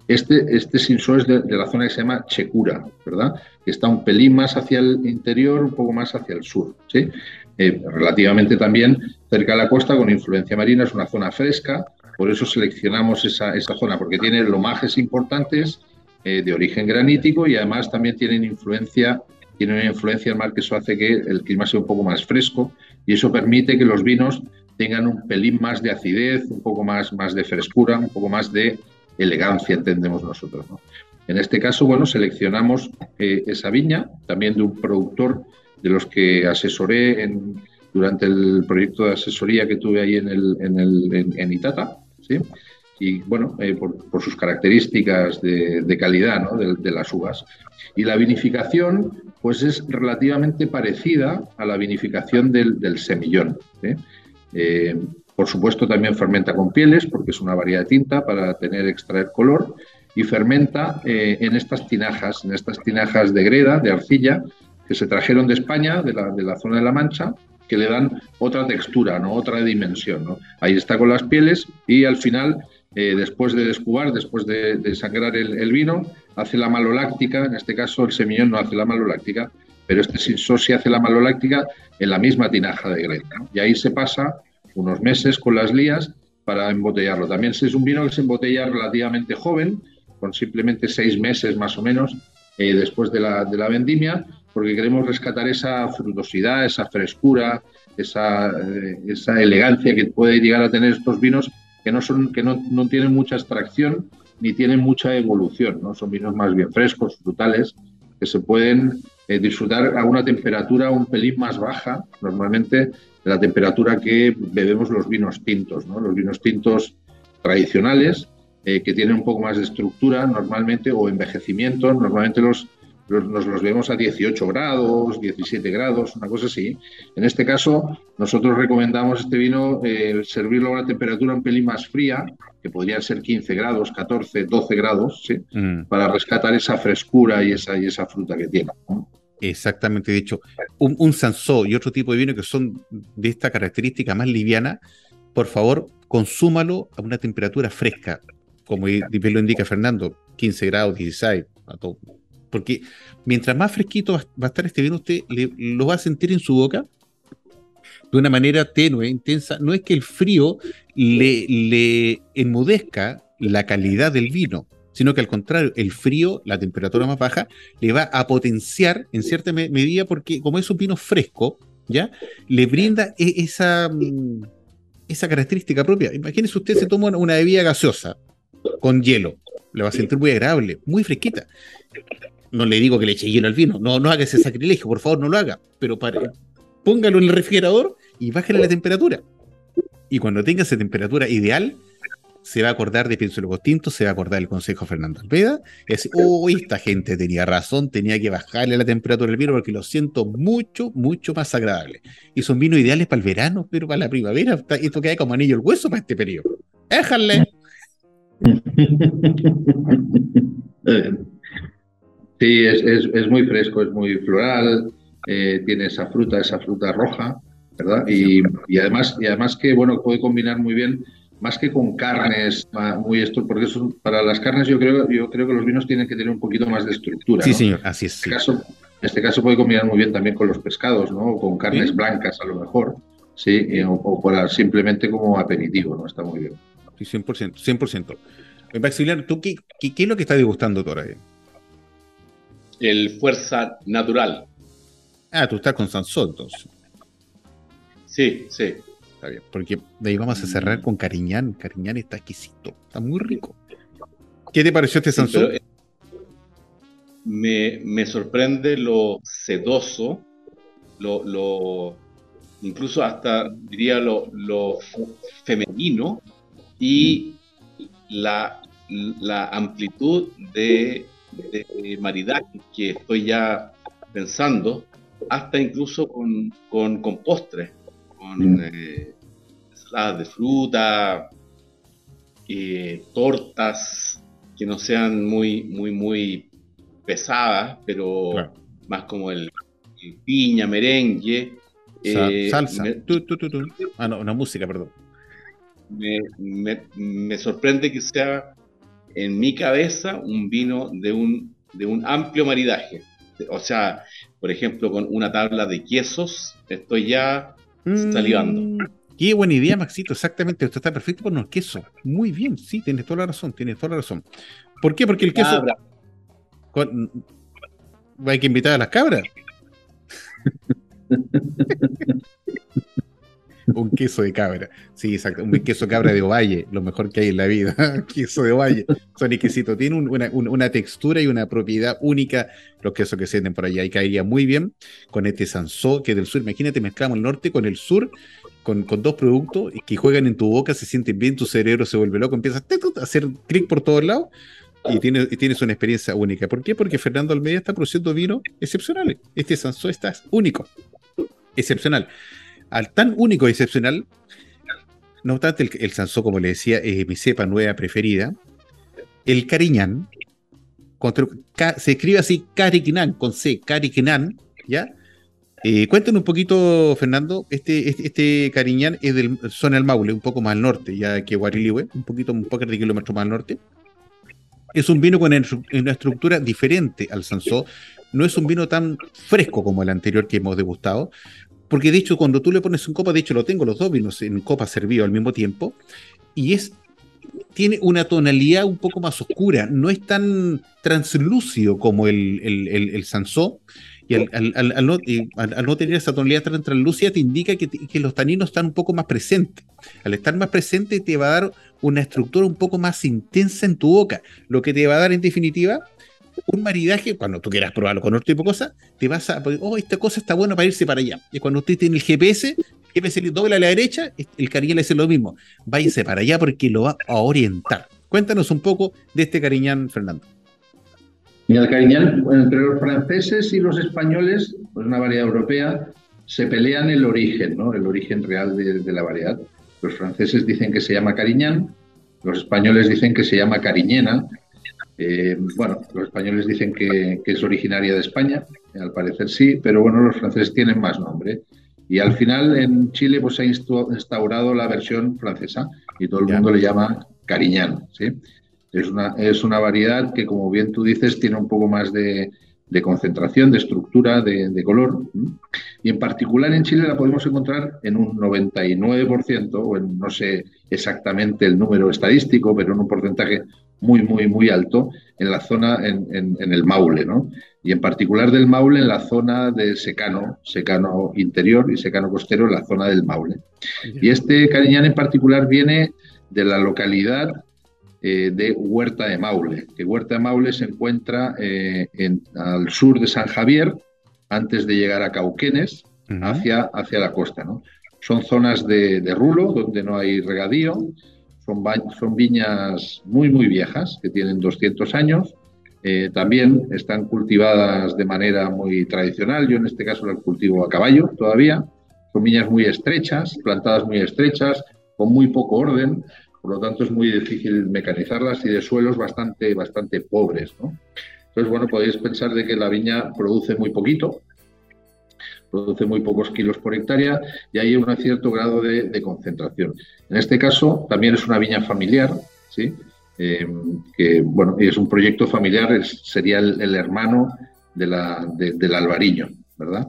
este, este es de, la zona que se llama Checura, ¿verdad? Que está un pelín más hacia el interior, un poco más hacia el sur, ¿sí? Eh, relativamente también cerca de la costa con influencia marina, es una zona fresca, por eso seleccionamos esa, esa zona, porque tiene lomajes importantes eh, de origen granítico y además también tienen influencia, tiene una influencia el mar que eso hace que el clima sea un poco más fresco y eso permite que los vinos tengan un pelín más de acidez, un poco más, más de frescura, un poco más de elegancia, entendemos nosotros. En este caso, bueno, seleccionamos eh, esa viña, también de un productor de los que asesoré en, durante el proyecto de asesoría que tuve ahí en, el, en, el, en, Itata, ¿sí? y bueno, eh, por, sus características de, calidad ¿no? de, las uvas. Y la vinificación, pues es relativamente parecida a la vinificación del, semillón. Eh, por supuesto, también fermenta con pieles, porque es una variedad de tinta para tener, extraer color, y fermenta eh, en estas tinajas, en estas tinajas de greda, de arcilla, que se trajeron de España, de la, de la zona de La Mancha, que le dan otra textura, ¿no? otra dimensión. ¿no? Ahí está con las pieles y al final, eh, después de descubar, después de, sangrar el, vino, hace la maloláctica, en este caso el semillón no hace la maloláctica, pero este sí hace la maloláctica en la misma tinaja de greda. Y ahí se pasa unos meses con las lías para embotellarlo. También es un vino que se embotella relativamente joven, con simplemente seis meses más o menos eh, después de la, vendimia, porque queremos rescatar esa frutosidad, esa frescura, esa, eh, esa elegancia que puede llegar a tener estos vinos que no, son, que no, no tienen mucha extracción ni tienen mucha evolución, ¿no? son vinos más bien frescos, frutales, que se pueden eh, disfrutar a una temperatura un pelín más baja, normalmente de la temperatura que bebemos los vinos tintos, ¿no? los vinos tintos tradicionales, eh, que tienen un poco más de estructura normalmente o envejecimiento, normalmente los nos los vemos a 18 grados, 17 grados, una cosa así. En este caso, nosotros recomendamos este vino eh, servirlo a una temperatura un pelín más fría, que podría ser 15 grados, 14, 12 grados, ¿sí? Mm. para rescatar esa frescura y esa, y esa fruta que tiene. Exactamente dicho. Un, un Sansó y otro tipo de vino que son de esta característica más liviana, por favor, consúmalo a una temperatura fresca, como lo indica Fernando, 15 grados, 16, a todo, porque mientras más fresquito va a estar este vino, usted lo va a sentir en su boca de una manera tenue, intensa. No es que el frío le, le enmudezca la calidad del vino, sino que al contrario, el frío, la temperatura más baja, le va a potenciar en cierta medida porque como es un vino fresco, ¿ya? Le brinda e, mm, esa característica propia. Imagínese usted se toma una bebida gaseosa con hielo, le va a sentir muy agradable, muy fresquita no le digo que le eche hielo al vino, no, no haga ese sacrilegio, por favor, no lo haga, pero póngalo en el refrigerador y bájale la temperatura. Y cuando tenga esa temperatura ideal, se va a acordar de Pienso Logos Tinto, se va a acordar del consejo Fernando Alveda, y decir, uy, esta gente tenía razón, tenía que bajarle la temperatura del vino porque lo siento mucho, mucho más agradable. Y son vinos ideales para el verano, pero para la primavera, esto queda como anillo el hueso para este periodo. Déjale. [LAUGHS] Sí, es, es, muy fresco, es muy floral, eh, tiene esa fruta, esa fruta roja, ¿verdad? Y, y, además, y además que, bueno, puede combinar muy bien, más que con carnes, muy esto, porque eso, para las carnes yo creo, yo creo que los vinos tienen que tener un poquito más de estructura. Sí, señor, así es. En este, caso, en este caso puede combinar muy bien también con los pescados, ¿no? O con carnes blancas a lo mejor, sí, o, para simplemente como aperitivo, ¿no? Está muy bien. Sí, 100%, 100%. Maximiliano, ¿tú qué, qué, es lo que estás degustando ahora? El Fuerza Natural. Ah, tú estás con Sansón, entonces. Sí, sí. Está bien, porque de ahí vamos a cerrar con Cariñán. Cariñán está exquisito, está muy rico. ¿Qué te pareció este Sansón? Eh, me, sorprende lo sedoso, lo, incluso hasta diría lo, femenino y la, amplitud de, maridaje que estoy ya pensando, hasta incluso con, con, postres, con mm. eh, ensaladas de fruta, eh, tortas que no sean muy, muy, muy pesadas, pero más como el, piña, merengue. Eh, salsa. ah, no, una música, perdón. Me, sorprende que sea en mi cabeza un vino de un, de un amplio maridaje. O sea, por ejemplo, con una tabla de quesos, estoy ya mm. salivando. Qué buena idea, Maxito, exactamente. Esto está perfecto con el queso. Muy bien, sí, tienes toda la razón, tienes toda la razón. ¿Por qué? Porque el queso. Hay que invitar a las cabras. [LAUGHS] un queso de cabra. Sí, exacto. Un queso cabra de ovalle, lo mejor que hay en la vida. [LAUGHS] queso de ovalle. Son exquisitos. Tiene una, textura y una propiedad única los quesos que se venden por allá. Y caería muy bien con este Sansó, que del sur. Imagínate, mezclamos el norte con el sur. Con, dos productos que juegan en tu boca, se sienten bien, tu cerebro se vuelve loco, empiezas a hacer clic por todos lados y tienes, tienes una experiencia única. ¿Por qué? Porque Fernando Almeida está produciendo vino excepcionales. Este Sansó está único, excepcional al tan único y excepcional. No obstante, el, el Sansó, como le decía, es mi cepa nueva preferida. El Cariñán, se escribe así, Cariñán, con C, Cariñán, ¿ya? Eh, cuéntanos un poquito, Fernando, este, este, este, Cariñán es del zona del Maule, un poco más al norte, ya que Guarilihue, un poquito, un poco de kilómetros más al norte. Es un vino con una estructura diferente al Sansó, no es un vino tan fresco como el anterior que hemos degustado, porque de hecho, cuando tú le pones un copa, de hecho lo tengo los dos vinos en copa servido al mismo tiempo, y es tiene una tonalidad un poco más oscura, no es tan translúcido como el, el, el, Sansó, y al, no, tener esa tonalidad tan translúcida te indica que, que, los taninos están un poco más presentes. Al estar más presente te va a dar una estructura un poco más intensa en tu boca, lo que te va a dar en definitiva un maridaje, cuando tú quieras probarlo con otro tipo de cosas, te vas a, oh, esta cosa está buena para irse para allá. Y cuando usted tiene el GPS, el GPS le dobla a la derecha, el cariñán le lo mismo. Váyase para allá porque lo va a orientar. Cuéntanos un poco de este cariñán, Fernando. Mira, el cariñán, entre los franceses y los españoles, pues una variedad europea, se pelean el origen, ¿no? El origen real de, de la variedad. Los franceses dicen que se llama cariñán, los españoles dicen que se llama cariñena, eh, bueno, los españoles dicen que, es originaria de España, al parecer sí, pero bueno, los franceses tienen más nombre. Y al final en Chile pues, se ha instaurado la versión francesa y todo el mundo le llama cariñán. ¿sí? Es, una, es una variedad que, como bien tú dices, tiene un poco más de, de concentración, de estructura, de, color. Y en particular en Chile la podemos encontrar en un 99%, o en no sé exactamente el número estadístico, pero en un porcentaje muy, muy, muy alto en la zona, en, el Maule, ¿no? Y en particular del Maule en la zona de secano, secano interior y secano costero en la zona del Maule. Y este cariñán en particular viene de la localidad eh, de Huerta de Maule, que Huerta de Maule se encuentra eh, en, al sur de San Javier, antes de llegar a Cauquenes, hacia, hacia la costa. ¿no? Son zonas de, rulo, donde no hay regadío, son, son viñas muy, muy viejas, que tienen 200 años, eh, también están cultivadas de manera muy tradicional. Yo en este caso las cultivo a caballo todavía. Son viñas muy estrechas, plantadas muy estrechas, con muy poco orden por lo tanto es muy difícil mecanizarlas y de suelos bastante, bastante pobres. Entonces, bueno, podéis pensar de que la viña produce muy poquito, produce muy pocos kilos por hectárea y hay un cierto grado de, concentración. En este caso, también es una viña familiar, ¿sí? Eh, que bueno, es un proyecto familiar, sería el, hermano de la, del albariño. ¿verdad?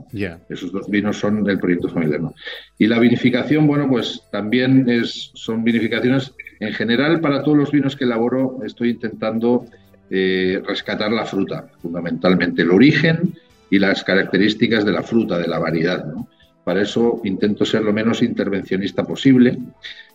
Esos dos vinos son del proyecto familiar. Y la vinificación, bueno, pues también es, son vinificaciones, en general, para todos los vinos que elaboro, estoy intentando eh, rescatar la fruta, fundamentalmente el origen y las características de la fruta, de la variedad. Para eso intento ser lo menos intervencionista posible.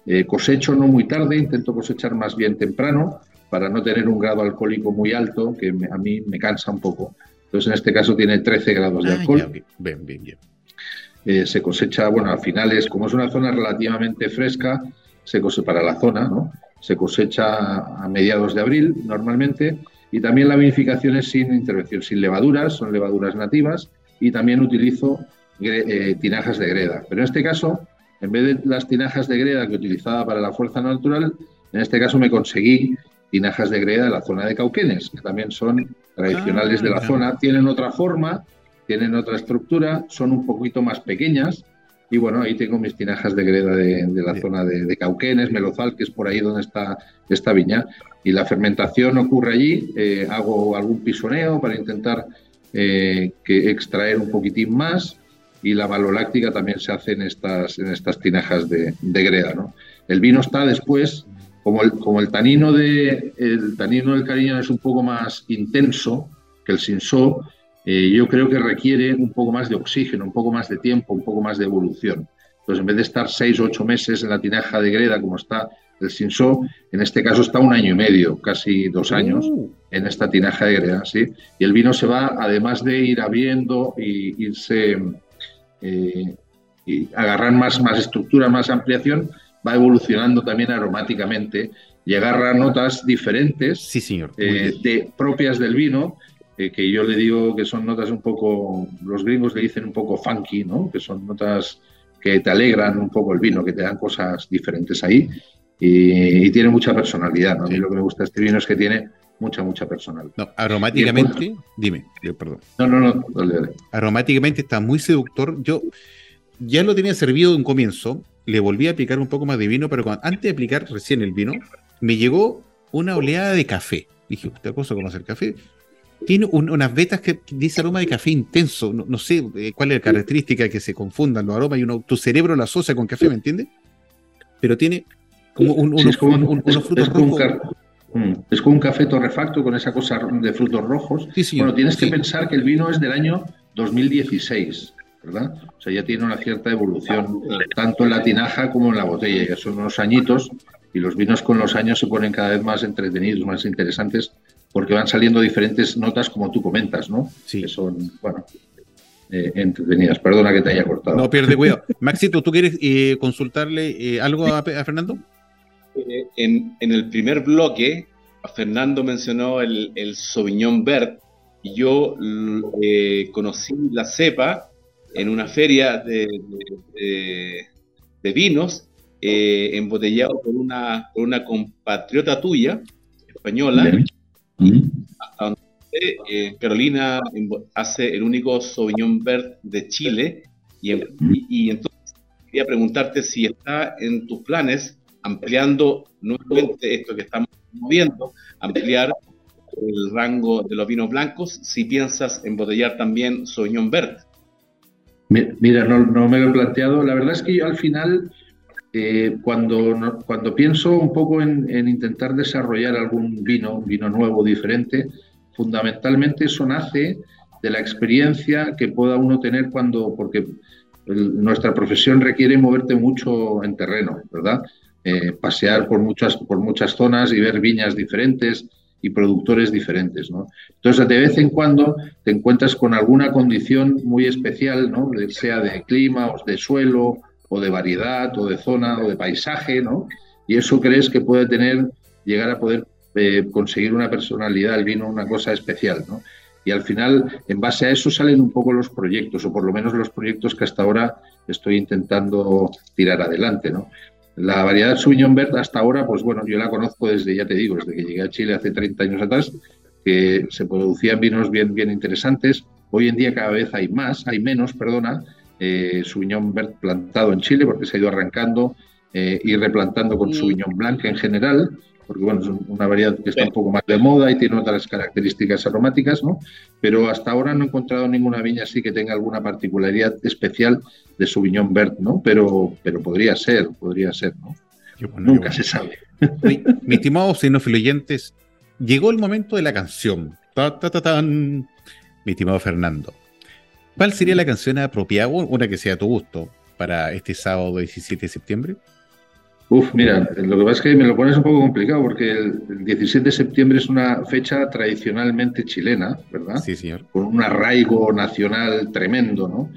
Eh, cosecho no muy tarde, intento cosechar más bien temprano para no tener un grado alcohólico muy alto, que a mí me cansa un poco. Entonces, en este caso tiene 13 grados de ah, alcohol. bien, bien, bien. eh, se cosecha, bueno, a finales, como es una zona relativamente fresca, se cosecha para la zona, ¿no? Se cosecha a mediados de abril normalmente y también la vinificación es sin intervención, sin levaduras, son levaduras nativas y también utilizo eh, tinajas de greda. Pero en este caso, en vez de las tinajas de greda que utilizaba para la fuerza natural, en este caso me conseguí tinajas de greda de la zona de Cauquenes, que también son tradicionales de la ah, zona, tienen otra forma, tienen otra estructura, son un poquito más pequeñas. Y bueno, ahí tengo mis tinajas de greda de, la zona de, Cauquenes, Melozal, que es por ahí donde está esta viña. Y la fermentación ocurre allí, eh, hago algún pisoneo para intentar eh, que extraer un poquitín más y la maloláctica también se hace en estas, en estas tinajas de, de greda. ¿no? El vino está después como el, como el tanino de el tanino del cariño es un poco más intenso que el sinsó, eh, yo creo que requiere un poco más de oxígeno, un poco más de tiempo, un poco más de evolución. Entonces, en vez de estar seis o ocho meses en la tinaja de greda como está el sinsó, en este caso está un año y medio, casi dos años, uh. en esta tinaja de greda, ¿sí? Y el vino se va, además de ir abriendo y irse eh, y agarrar más, más estructura, más ampliación, va evolucionando también aromáticamente y agarra notas diferentes sí, señor. Eh, de, propias del vino, eh, que yo le digo que son notas un poco, los gringos le dicen un poco funky, ¿no? que son notas que te alegran un poco el vino, que te dan cosas diferentes ahí y, tiene mucha personalidad. ¿no? A mí lo que me gusta de este vino es que tiene mucha, mucha personalidad. No, aromáticamente, dime, perdón. No, no, no, dale, dale. Aromáticamente está muy seductor. Yo ya lo tenía servido de un comienzo, le volví a aplicar un poco más de vino, pero antes de aplicar recién el vino, me llegó una oleada de café. Dije, ¿usted cosa cómo hacer café? Tiene unas vetas que dice aroma de café intenso. No, sé eh, cuál es la característica que se confundan los aromas y uno, tu cerebro lo asocia con café, ¿me entiendes? Pero tiene como, un, unos, frutos rojos. Mm, es como un café torrefacto con esa cosa de frutos rojos. bueno, tienes que pensar que el vino es del año 2016. ¿verdad? O sea, ya tiene una cierta evolución, tanto en la tinaja como en la botella, ya son unos añitos y los vinos con los años se ponen cada vez más entretenidos, más interesantes, porque van saliendo diferentes notas, como tú comentas, ¿no? Sí. Que son, bueno, eh, entretenidas. Perdona que te haya cortado. No, pierde cuidado. [LAUGHS] Maxito, ¿tú quieres eh, consultarle eh, algo a, Fernando? En, el primer bloque, Fernando mencionó el, el Sauvignon Vert y yo conocí la cepa en una feria de, de, vinos, eh, embotellado por una, por una compatriota tuya, española, eh, Carolina hace el único Sauvignon Verde de Chile, y, entonces quería preguntarte si está en tus planes ampliando nuevamente esto que estamos viendo, ampliar el rango de los vinos blancos, si piensas embotellar también Sauvignon Verde. Mira, no, me lo he planteado. La verdad es que yo al final, eh, cuando, cuando pienso un poco en, intentar desarrollar algún vino, un vino nuevo, diferente, fundamentalmente eso nace de la experiencia que pueda uno tener cuando, porque nuestra profesión requiere moverte mucho en terreno, ¿verdad? Eh, pasear por muchas, por muchas zonas y ver viñas diferentes, y productores diferentes. ¿no? Entonces, de vez en cuando te encuentras con alguna condición muy especial, ¿no? sea de clima o de suelo o de variedad o de zona o de paisaje, ¿no? y eso crees que puede tener, llegar a poder eh, conseguir una personalidad el vino, una cosa especial. ¿no? Y al final, en base a eso salen un poco los proyectos, o por lo menos los proyectos que hasta ahora estoy intentando tirar adelante. ¿no? La variedad Sauvignon Verde hasta ahora, pues bueno, yo la conozco desde, ya te digo, desde que llegué a Chile hace 30 años atrás, que se producían vinos bien, bien interesantes. Hoy en día cada vez hay más, hay menos, perdona, eh, Sauvignon Verde plantado en Chile porque se ha ido arrancando eh, y replantando con Sauvignon Blanc en general porque bueno, es una variedad que está un poco más de moda y tiene otras características aromáticas, ¿no? Pero hasta ahora no he encontrado ninguna viña así que tenga alguna particularidad especial de su viñón verde, ¿no? Pero, pero podría ser, podría ser, ¿no? Nunca se sabe. Mi, estimado oyentes, llegó el momento de la canción. mi estimado Fernando. ¿Cuál sería la canción apropiada, una que sea a tu gusto, para este sábado 17 de septiembre? Uf, mira, lo que pasa es que me lo pones un poco complicado porque el, 17 de septiembre es una fecha tradicionalmente chilena, ¿verdad? Sí, señor. Con un arraigo nacional tremendo, ¿no?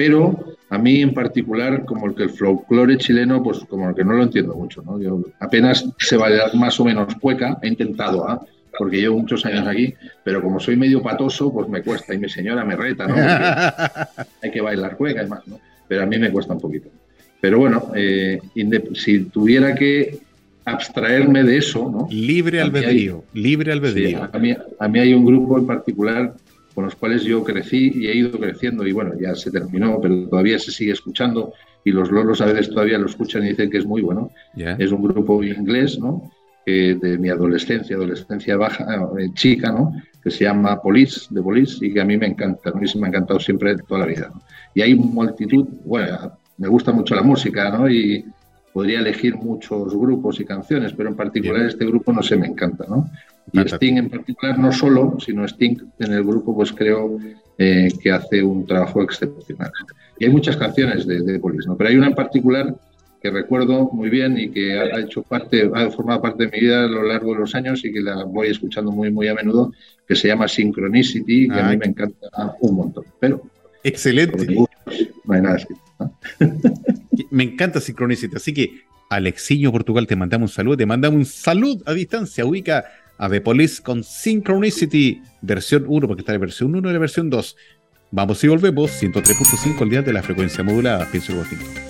pero a mí en particular, como el que el folclore chileno, pues como que no lo entiendo mucho, ¿no? Yo apenas se bailar más o menos cueca, he intentado, ¿ah? Porque llevo muchos años aquí, pero como soy medio patoso, pues me cuesta y mi señora me reta, ¿no? [LAUGHS] hay que bailar cueca y más, ¿no? Pero a mí me cuesta un poquito. Pero bueno, eh, si tuviera que abstraerme de eso, ¿no? Libre albedrío, libre albedrío. a, mí, a mí hay un grupo en particular con los cuales yo crecí y he ido creciendo y bueno, ya se terminó, pero todavía se sigue escuchando y los lolos a veces todavía lo escuchan y dicen que es muy bueno. Es un grupo inglés, ¿no? De mi adolescencia, adolescencia baja, eh, chica, ¿no? Que se llama Police, de Police, y que a mí me encanta, a mí me ha encantado siempre toda la vida. Y hay multitud, bueno, me gusta mucho la música, ¿no? Y podría elegir muchos grupos y canciones, pero en particular este grupo no sé, me encanta, ¿no? Y Sting en particular, no solo, sino Sting en el grupo, pues creo eh, que hace un trabajo excepcional. Y hay muchas canciones de, de Police, ¿no? Pero hay una en particular que recuerdo muy bien y que ha hecho parte, ha formado parte de mi vida a lo largo de los años y que la voy escuchando muy, muy a menudo, que se llama Synchronicity, que a mí me encanta un montón. Pero excelente. no hay nada [LAUGHS] me encanta Synchronicity, así que Alexiño Portugal te mandamos un saludo, te mandamos un saludo a distancia, ubica a The Police con Synchronicity versión 1, porque está la versión 1 y la versión 2. Vamos y volvemos, 103.5 el día de la frecuencia modulada, pienso el Si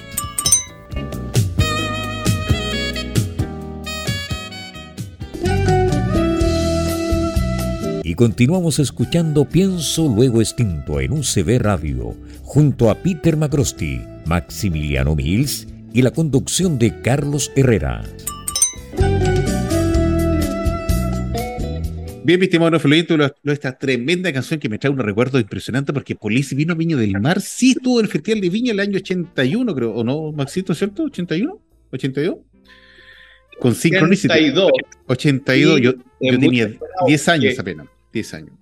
Continuamos escuchando Pienso Luego Extinto en UCB Radio, junto a Peter Macrosti, Maximiliano Mills y la conducción de Carlos Herrera. Bien, mi estimado esta tremenda canción que me trae un recuerdo impresionante porque Police vino a Viña del Mar, sí estuvo en el Festival de Viña el año 81, creo, ¿o no, Maxito, cierto? ¿81? ¿82? Con Synchronicity. 82. 82, yo, yo tenía 10 años apenas. 10 años.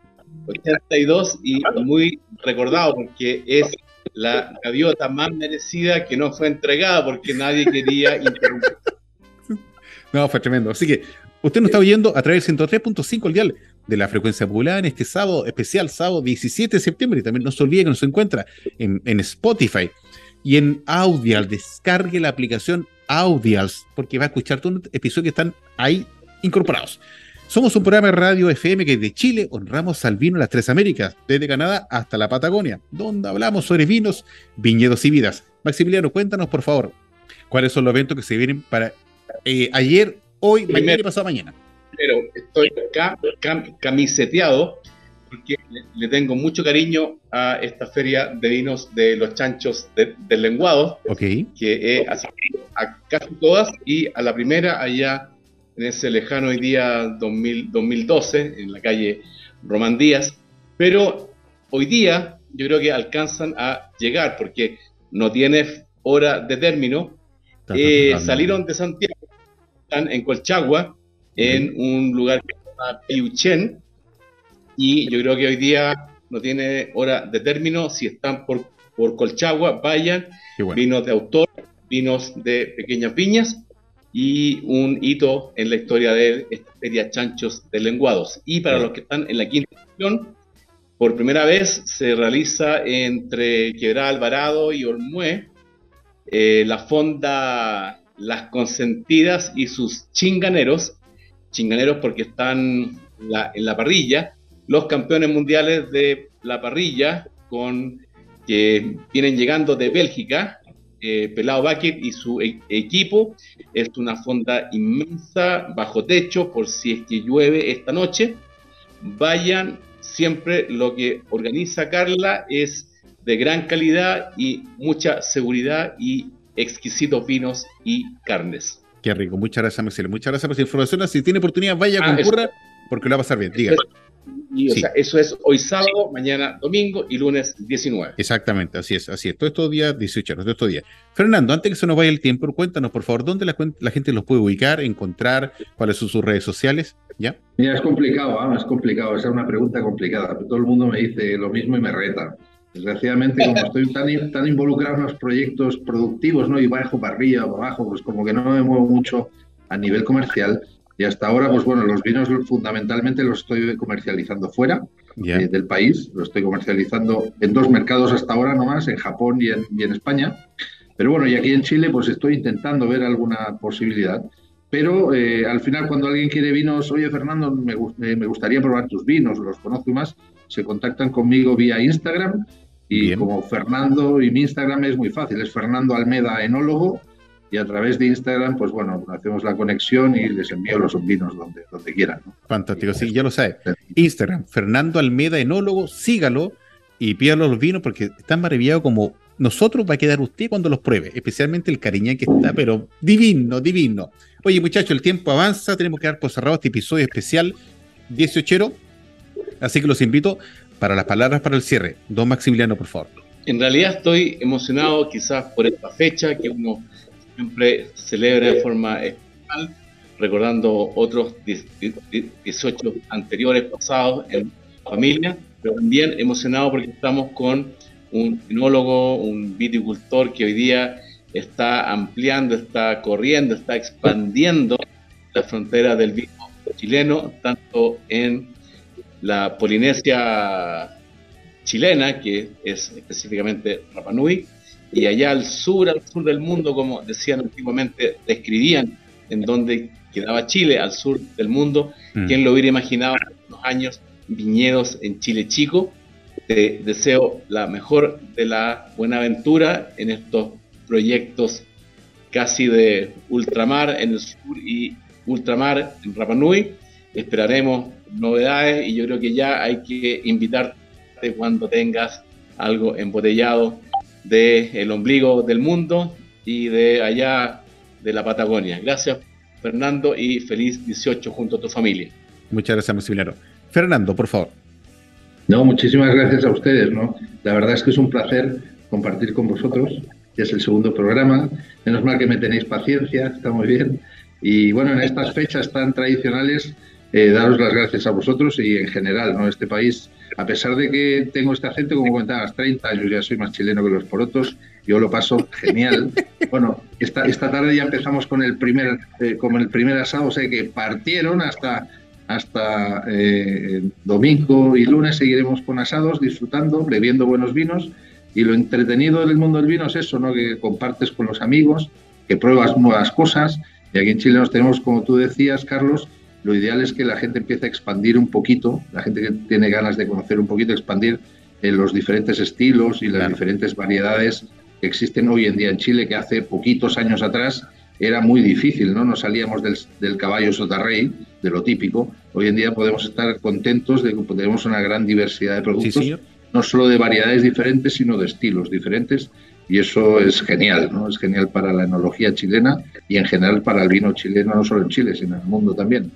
82 y muy recordado porque es la gaviota más merecida que no fue entregada porque nadie quería interrumpir. [LAUGHS] No, fue tremendo. Así que usted nos está oyendo a través del 103.5 el dial de la frecuencia popular en este sábado, especial sábado 17 de septiembre. Y también no se olvide que nos encuentra en, en Spotify y en Audial. Descargue la aplicación Audials porque va a escuchar todos los episodios que están ahí incorporados. Somos un programa de radio FM que de Chile honramos al vino en las tres Américas, desde Canadá hasta la Patagonia, donde hablamos sobre vinos, viñedos y vidas. Maximiliano, cuéntanos por favor, cuáles son los eventos que se vienen para eh, ayer, hoy, mañana y pasado mañana. Pero estoy acá camiseteado porque le, tengo mucho cariño a esta feria de vinos de los chanchos del lenguado, okay. que he asistido a casi todas y a la primera allá en ese lejano hoy día 2012 en la calle Román Díaz, pero hoy día yo creo que alcanzan a llegar porque no tiene hora de término. Eh, salieron de Santiago, están en Colchagua, en un lugar que se llama Piuchen, y yo creo que hoy día no tiene hora de término. Si están por, por Colchagua, vayan. Vinos de autor, vinos de pequeñas viñas y un hito en la historia de esta feria Chanchos de Lenguados. Y para los que están en la quinta edición, por primera vez se realiza entre Quebrada Alvarado y Olmué eh, la fonda Las Consentidas y sus chinganeros, chinganeros porque están en la parrilla, los campeones mundiales de la parrilla con que vienen llegando de Bélgica, eh, Pelado Bucket y su e-, equipo. Es una fonda inmensa, bajo techo, por si es que llueve esta noche. Vayan siempre lo que organiza Carla es de gran calidad y mucha seguridad y exquisitos vinos y carnes. Qué rico, muchas gracias Marcelo, muchas gracias por esa información. Si tiene oportunidad, vaya, a ah, concurra, porque lo va a pasar bien. Diga. Y, o sea, eso es hoy sábado, mañana domingo y lunes 19. Exactamente, así es, así es. Todos estos días, 18 horas, todos estos días. Fernando, antes que se nos vaya el tiempo, cuéntanos por favor, ¿dónde la, la gente los puede ubicar, encontrar, cuáles son sus redes sociales? ¿Ya? Mira, es complicado, ¿ah? es complicado, esa es una pregunta complicada. Todo el mundo me dice lo mismo y me reta. Desgraciadamente, como estoy tan, tan involucrado en los proyectos productivos, ¿no? Y bajo para arriba o abajo, pues como que no me muevo mucho a nivel comercial. Y hasta ahora, pues bueno, los vinos fundamentalmente los estoy comercializando fuera eh, del país. Los estoy comercializando en dos mercados hasta ahora nomás, en Japón y en, y en España. Pero bueno, y aquí en Chile, pues estoy intentando ver alguna posibilidad. Pero eh, al final, cuando alguien quiere vinos, oye Fernando, me, me, gustaría probar tus vinos, los conozco más, se contactan conmigo vía Instagram. Y como Fernando, y mi Instagram es muy fácil, es Fernando Almeda Enólogo. Y a través de Instagram, pues bueno, hacemos la conexión y les envío los vinos donde, donde quieran. Fantástico, sí, ya lo sabe. Instagram, Fernando Almeda Enólogo, sígalo y pídalo los vinos porque están maravillados como nosotros va a quedar usted cuando los pruebe, especialmente el cariñán que está, pero divino, divino. Oye, muchachos, el tiempo avanza, tenemos que dar por cerrado este episodio especial 18, así que los invito para las palabras para el cierre. Don Maximiliano, por favor. En realidad estoy emocionado quizás por esta fecha que uno siempre celebra de forma especial, recordando otros 18 anteriores pasados en familia, pero también emocionado porque estamos con un enólogo, un viticultor que hoy día está ampliando, está corriendo, está expandiendo la frontera del vino chileno, tanto en la Polinesia chilena, que es específicamente Rapanui, y allá al sur, al sur del mundo, como decían antiguamente, describían en donde quedaba Chile, al sur del mundo. Mm. ¿Quién lo hubiera imaginado en los años viñedos en Chile Chico? Te deseo la mejor de la buena aventura en estos proyectos casi de ultramar en el sur y ultramar en Rapanui. Esperaremos novedades y yo creo que ya hay que invitarte cuando tengas algo embotellado del el ombligo del mundo y de allá de la Patagonia. Gracias Fernando y feliz 18 junto a tu familia. Muchas gracias, Maximiliano. Fernando, por favor. No, muchísimas gracias a ustedes, ¿no? La verdad es que es un placer compartir con vosotros es el segundo programa. Menos mal que me tenéis paciencia, está muy bien. Y bueno, en estas fechas tan tradicionales, eh, daros las gracias a vosotros y en general, ¿no? Este país, a pesar de que tengo este acento, como comentabas, 30 años, ya soy más chileno que los porotos, yo lo paso genial. [LAUGHS] Bueno, esta, esta tarde ya empezamos con el primer, eh, el primer asado, o sea que partieron hasta hasta eh, domingo y lunes seguiremos con asados, disfrutando, bebiendo buenos vinos. Y lo entretenido del mundo del vino es eso, ¿no? Que compartes con los amigos, que pruebas nuevas cosas. Y aquí en Chile nos tenemos, como tú decías, Carlos, lo ideal es que la gente empiece a expandir un poquito, la gente que tiene ganas de conocer un poquito, expandir en los diferentes estilos y las diferentes variedades que existen hoy en día en Chile, que hace poquitos años atrás era muy difícil, ¿no? Nos salíamos del, del caballo sotarrey, de lo típico. Hoy en día podemos estar contentos de que tenemos una gran diversidad de productos, no solo de variedades diferentes, sino de estilos diferentes. Y eso es genial, ¿no? Es genial para la enología chilena y en general para el vino chileno, no solo en Chile, sino en el mundo también.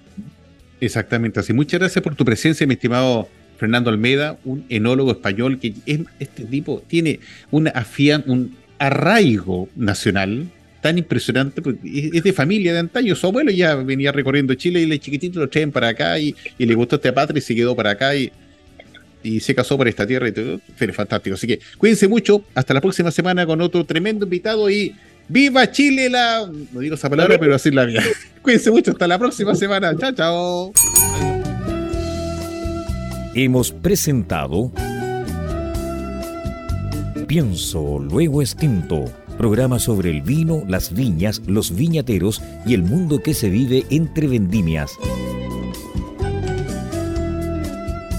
Exactamente así. Muchas gracias por tu presencia, mi estimado Fernando Almeida, un enólogo español que es, este tipo tiene una afian, un arraigo nacional tan impresionante, porque es de familia de antaño, su abuelo ya venía recorriendo Chile y el chiquitito lo traen para acá y, le gustó esta patria y se quedó para acá y, y se casó por esta tierra y todo, fantástico. Así que cuídense mucho, hasta la próxima semana con otro tremendo invitado y ¡Viva Chile! La... No digo esa palabra, pero así la mía. [LAUGHS] cuídense mucho, hasta la próxima semana. Chao, chao hemos presentado Pienso, luego extinto, programa sobre el vino, las viñas, los viñateros y el mundo que se vive entre vendimias.